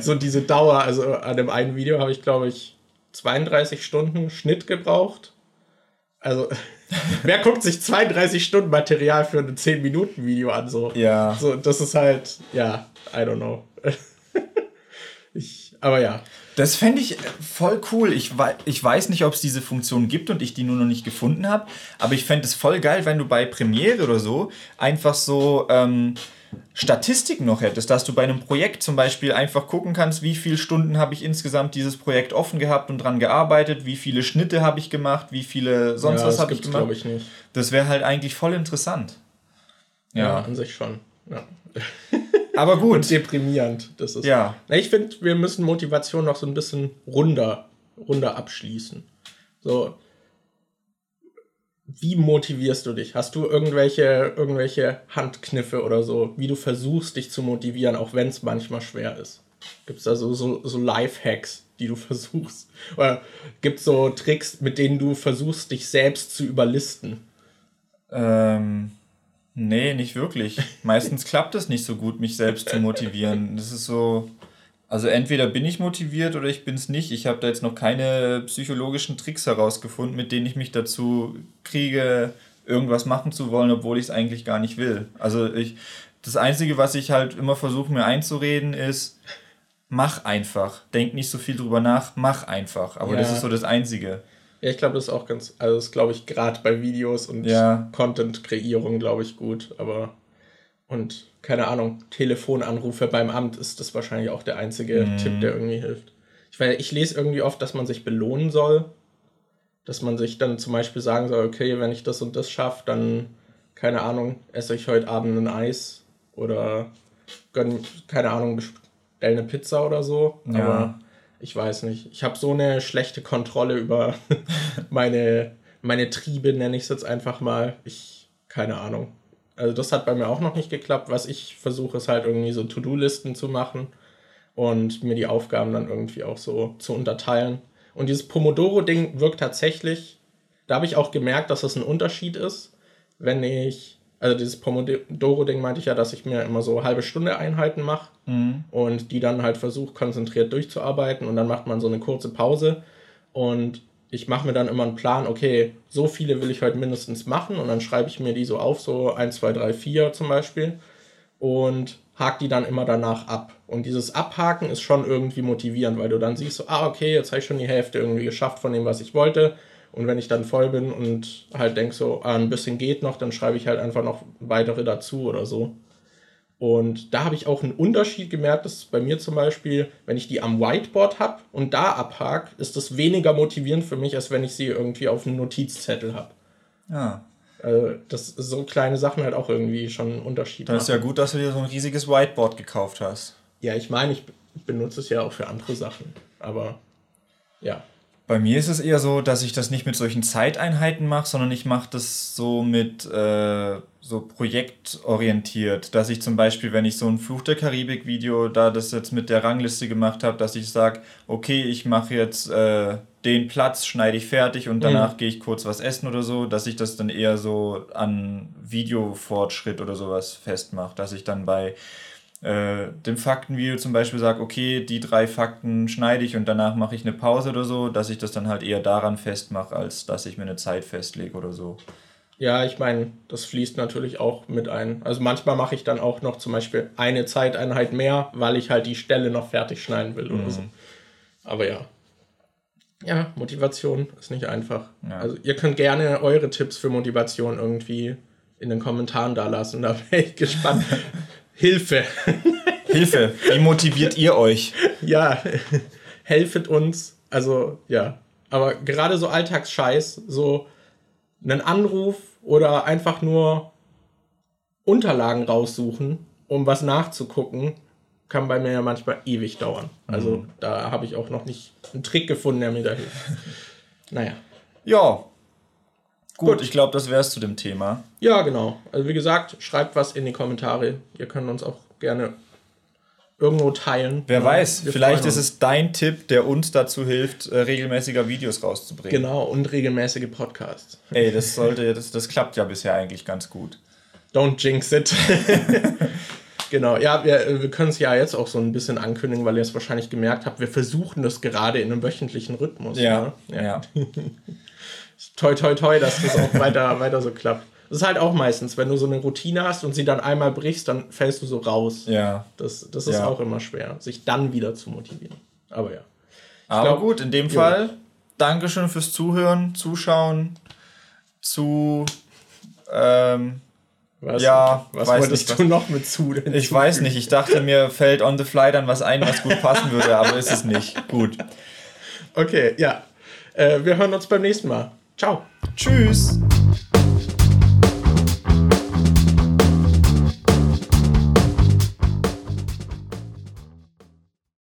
so diese Dauer, also an dem einen Video habe ich, glaube ich, 32 Stunden Schnitt gebraucht. Also Wer guckt sich 32 Stunden Material für ein 10-Minuten-Video an? So? Ja. So, das ist halt, ja, I don't know. ich, aber ja. Das fände ich voll cool. Ich, ich weiß nicht, ob es diese Funktion gibt und ich die nur noch nicht gefunden habe. Aber ich fände es voll geil, wenn du bei Premiere oder so einfach so. Ähm, Statistiken noch hättest, dass du bei einem Projekt zum Beispiel einfach gucken kannst, wie viele Stunden habe ich insgesamt dieses Projekt offen gehabt und dran gearbeitet, wie viele Schnitte habe ich gemacht, wie viele sonst ja, was habe ich gemacht. Ich nicht. Das wäre halt eigentlich voll interessant. Ja, ja an sich schon. Ja. Aber gut. Und deprimierend. Das ist. Ja. Na, ich finde, wir müssen Motivation noch so ein bisschen runder, runder abschließen. So, wie motivierst du dich? Hast du irgendwelche, irgendwelche Handkniffe oder so, wie du versuchst, dich zu motivieren, auch wenn es manchmal schwer ist? Gibt es da so, so, so Life-Hacks, die du versuchst? Oder gibt es so Tricks, mit denen du versuchst, dich selbst zu überlisten? Ähm, nee, nicht wirklich. Meistens klappt es nicht so gut, mich selbst zu motivieren. Das ist so. Also entweder bin ich motiviert oder ich bin es nicht. Ich habe da jetzt noch keine psychologischen Tricks herausgefunden, mit denen ich mich dazu kriege, irgendwas machen zu wollen, obwohl ich es eigentlich gar nicht will. Also ich, das Einzige, was ich halt immer versuche mir einzureden, ist, mach einfach. Denk nicht so viel drüber nach, mach einfach. Aber ja. das ist so das Einzige. Ja, ich glaube, das ist auch ganz, also das glaube ich gerade bei Videos und ja. Content-Kreierung, glaube ich, gut. Aber und keine Ahnung, Telefonanrufe beim Amt ist das wahrscheinlich auch der einzige mhm. Tipp, der irgendwie hilft. Ich, weil ich lese irgendwie oft, dass man sich belohnen soll. Dass man sich dann zum Beispiel sagen soll, okay, wenn ich das und das schaffe, dann, keine Ahnung, esse ich heute Abend ein Eis oder gönn, keine Ahnung, bestelle eine Pizza oder so. Ja. Aber ich weiß nicht. Ich habe so eine schlechte Kontrolle über meine, meine Triebe, nenne ich es jetzt einfach mal. Ich, keine Ahnung. Also das hat bei mir auch noch nicht geklappt. Was ich versuche, ist halt irgendwie so To-Do-Listen zu machen und mir die Aufgaben dann irgendwie auch so zu unterteilen. Und dieses Pomodoro-Ding wirkt tatsächlich, da habe ich auch gemerkt, dass das ein Unterschied ist, wenn ich, also dieses Pomodoro-Ding meinte ich ja, dass ich mir immer so halbe Stunde Einheiten mache mhm. und die dann halt versuche, konzentriert durchzuarbeiten und dann macht man so eine kurze Pause und ich mache mir dann immer einen Plan, okay, so viele will ich heute mindestens machen und dann schreibe ich mir die so auf, so 1, 2, 3, 4 zum Beispiel und hake die dann immer danach ab. Und dieses Abhaken ist schon irgendwie motivierend, weil du dann siehst, so, ah, okay, jetzt habe ich schon die Hälfte irgendwie geschafft von dem, was ich wollte. Und wenn ich dann voll bin und halt denke so, ah, ein bisschen geht noch, dann schreibe ich halt einfach noch weitere dazu oder so. Und da habe ich auch einen Unterschied gemerkt, dass bei mir zum Beispiel, wenn ich die am Whiteboard habe und da abhake, ist das weniger motivierend für mich, als wenn ich sie irgendwie auf einem Notizzettel habe. Ja. Also, das so kleine Sachen halt auch irgendwie schon einen Unterschied Dann ist ja gut, dass du dir so ein riesiges Whiteboard gekauft hast. Ja, ich meine, ich benutze es ja auch für andere Sachen. Aber ja. Bei mir ist es eher so, dass ich das nicht mit solchen Zeiteinheiten mache, sondern ich mache das so mit äh, so projektorientiert, dass ich zum Beispiel, wenn ich so ein Fluch der Karibik-Video da das jetzt mit der Rangliste gemacht habe, dass ich sage, okay, ich mache jetzt äh, den Platz, schneide ich fertig und danach mhm. gehe ich kurz was essen oder so, dass ich das dann eher so an Videofortschritt oder sowas festmache, dass ich dann bei äh, dem Faktenvideo zum Beispiel sage, okay, die drei Fakten schneide ich und danach mache ich eine Pause oder so, dass ich das dann halt eher daran festmache, als dass ich mir eine Zeit festlege oder so. Ja, ich meine, das fließt natürlich auch mit ein. Also manchmal mache ich dann auch noch zum Beispiel eine Zeiteinheit mehr, weil ich halt die Stelle noch fertig schneiden will oder mhm. so. Aber ja. Ja, Motivation ist nicht einfach. Ja. Also ihr könnt gerne eure Tipps für Motivation irgendwie in den Kommentaren da lassen. Da wäre ich gespannt. Hilfe. Hilfe. Wie motiviert ihr euch? Ja, helfet uns. Also, ja. Aber gerade so Alltagsscheiß, so einen Anruf oder einfach nur Unterlagen raussuchen, um was nachzugucken, kann bei mir ja manchmal ewig dauern. Also mhm. da habe ich auch noch nicht einen Trick gefunden, der mir da hilft. naja. Ja. Gut, Gut. ich glaube, das wäre es zu dem Thema. Ja, genau. Also wie gesagt, schreibt was in die Kommentare. Ihr könnt uns auch gerne irgendwo teilen. Wer weiß, vielleicht ist es dein Tipp, der uns dazu hilft, äh, regelmäßiger Videos rauszubringen. Genau, und regelmäßige Podcasts. Ey, das sollte, das, das klappt ja bisher eigentlich ganz gut. Don't jinx it. Genau, ja, wir, wir können es ja jetzt auch so ein bisschen ankündigen, weil ihr es wahrscheinlich gemerkt habt, wir versuchen das gerade in einem wöchentlichen Rhythmus. Ja. Ne? ja. ja. toi, toi, toi, dass das auch weiter, weiter so klappt. Das ist halt auch meistens, wenn du so eine Routine hast und sie dann einmal brichst, dann fällst du so raus. Ja. Das, das ist ja. auch immer schwer, sich dann wieder zu motivieren. Aber ja. Ich Aber glaub, gut, in dem jo. Fall, Dankeschön fürs Zuhören, Zuschauen, zu ähm, was, ja, was wolltest nicht, du noch mit zu? Ich weiß nicht. Ich dachte, mir fällt on the fly dann was ein, was gut passen würde, aber ist es nicht. Gut. Okay, ja. Äh, wir hören uns beim nächsten Mal. Ciao. Tschüss.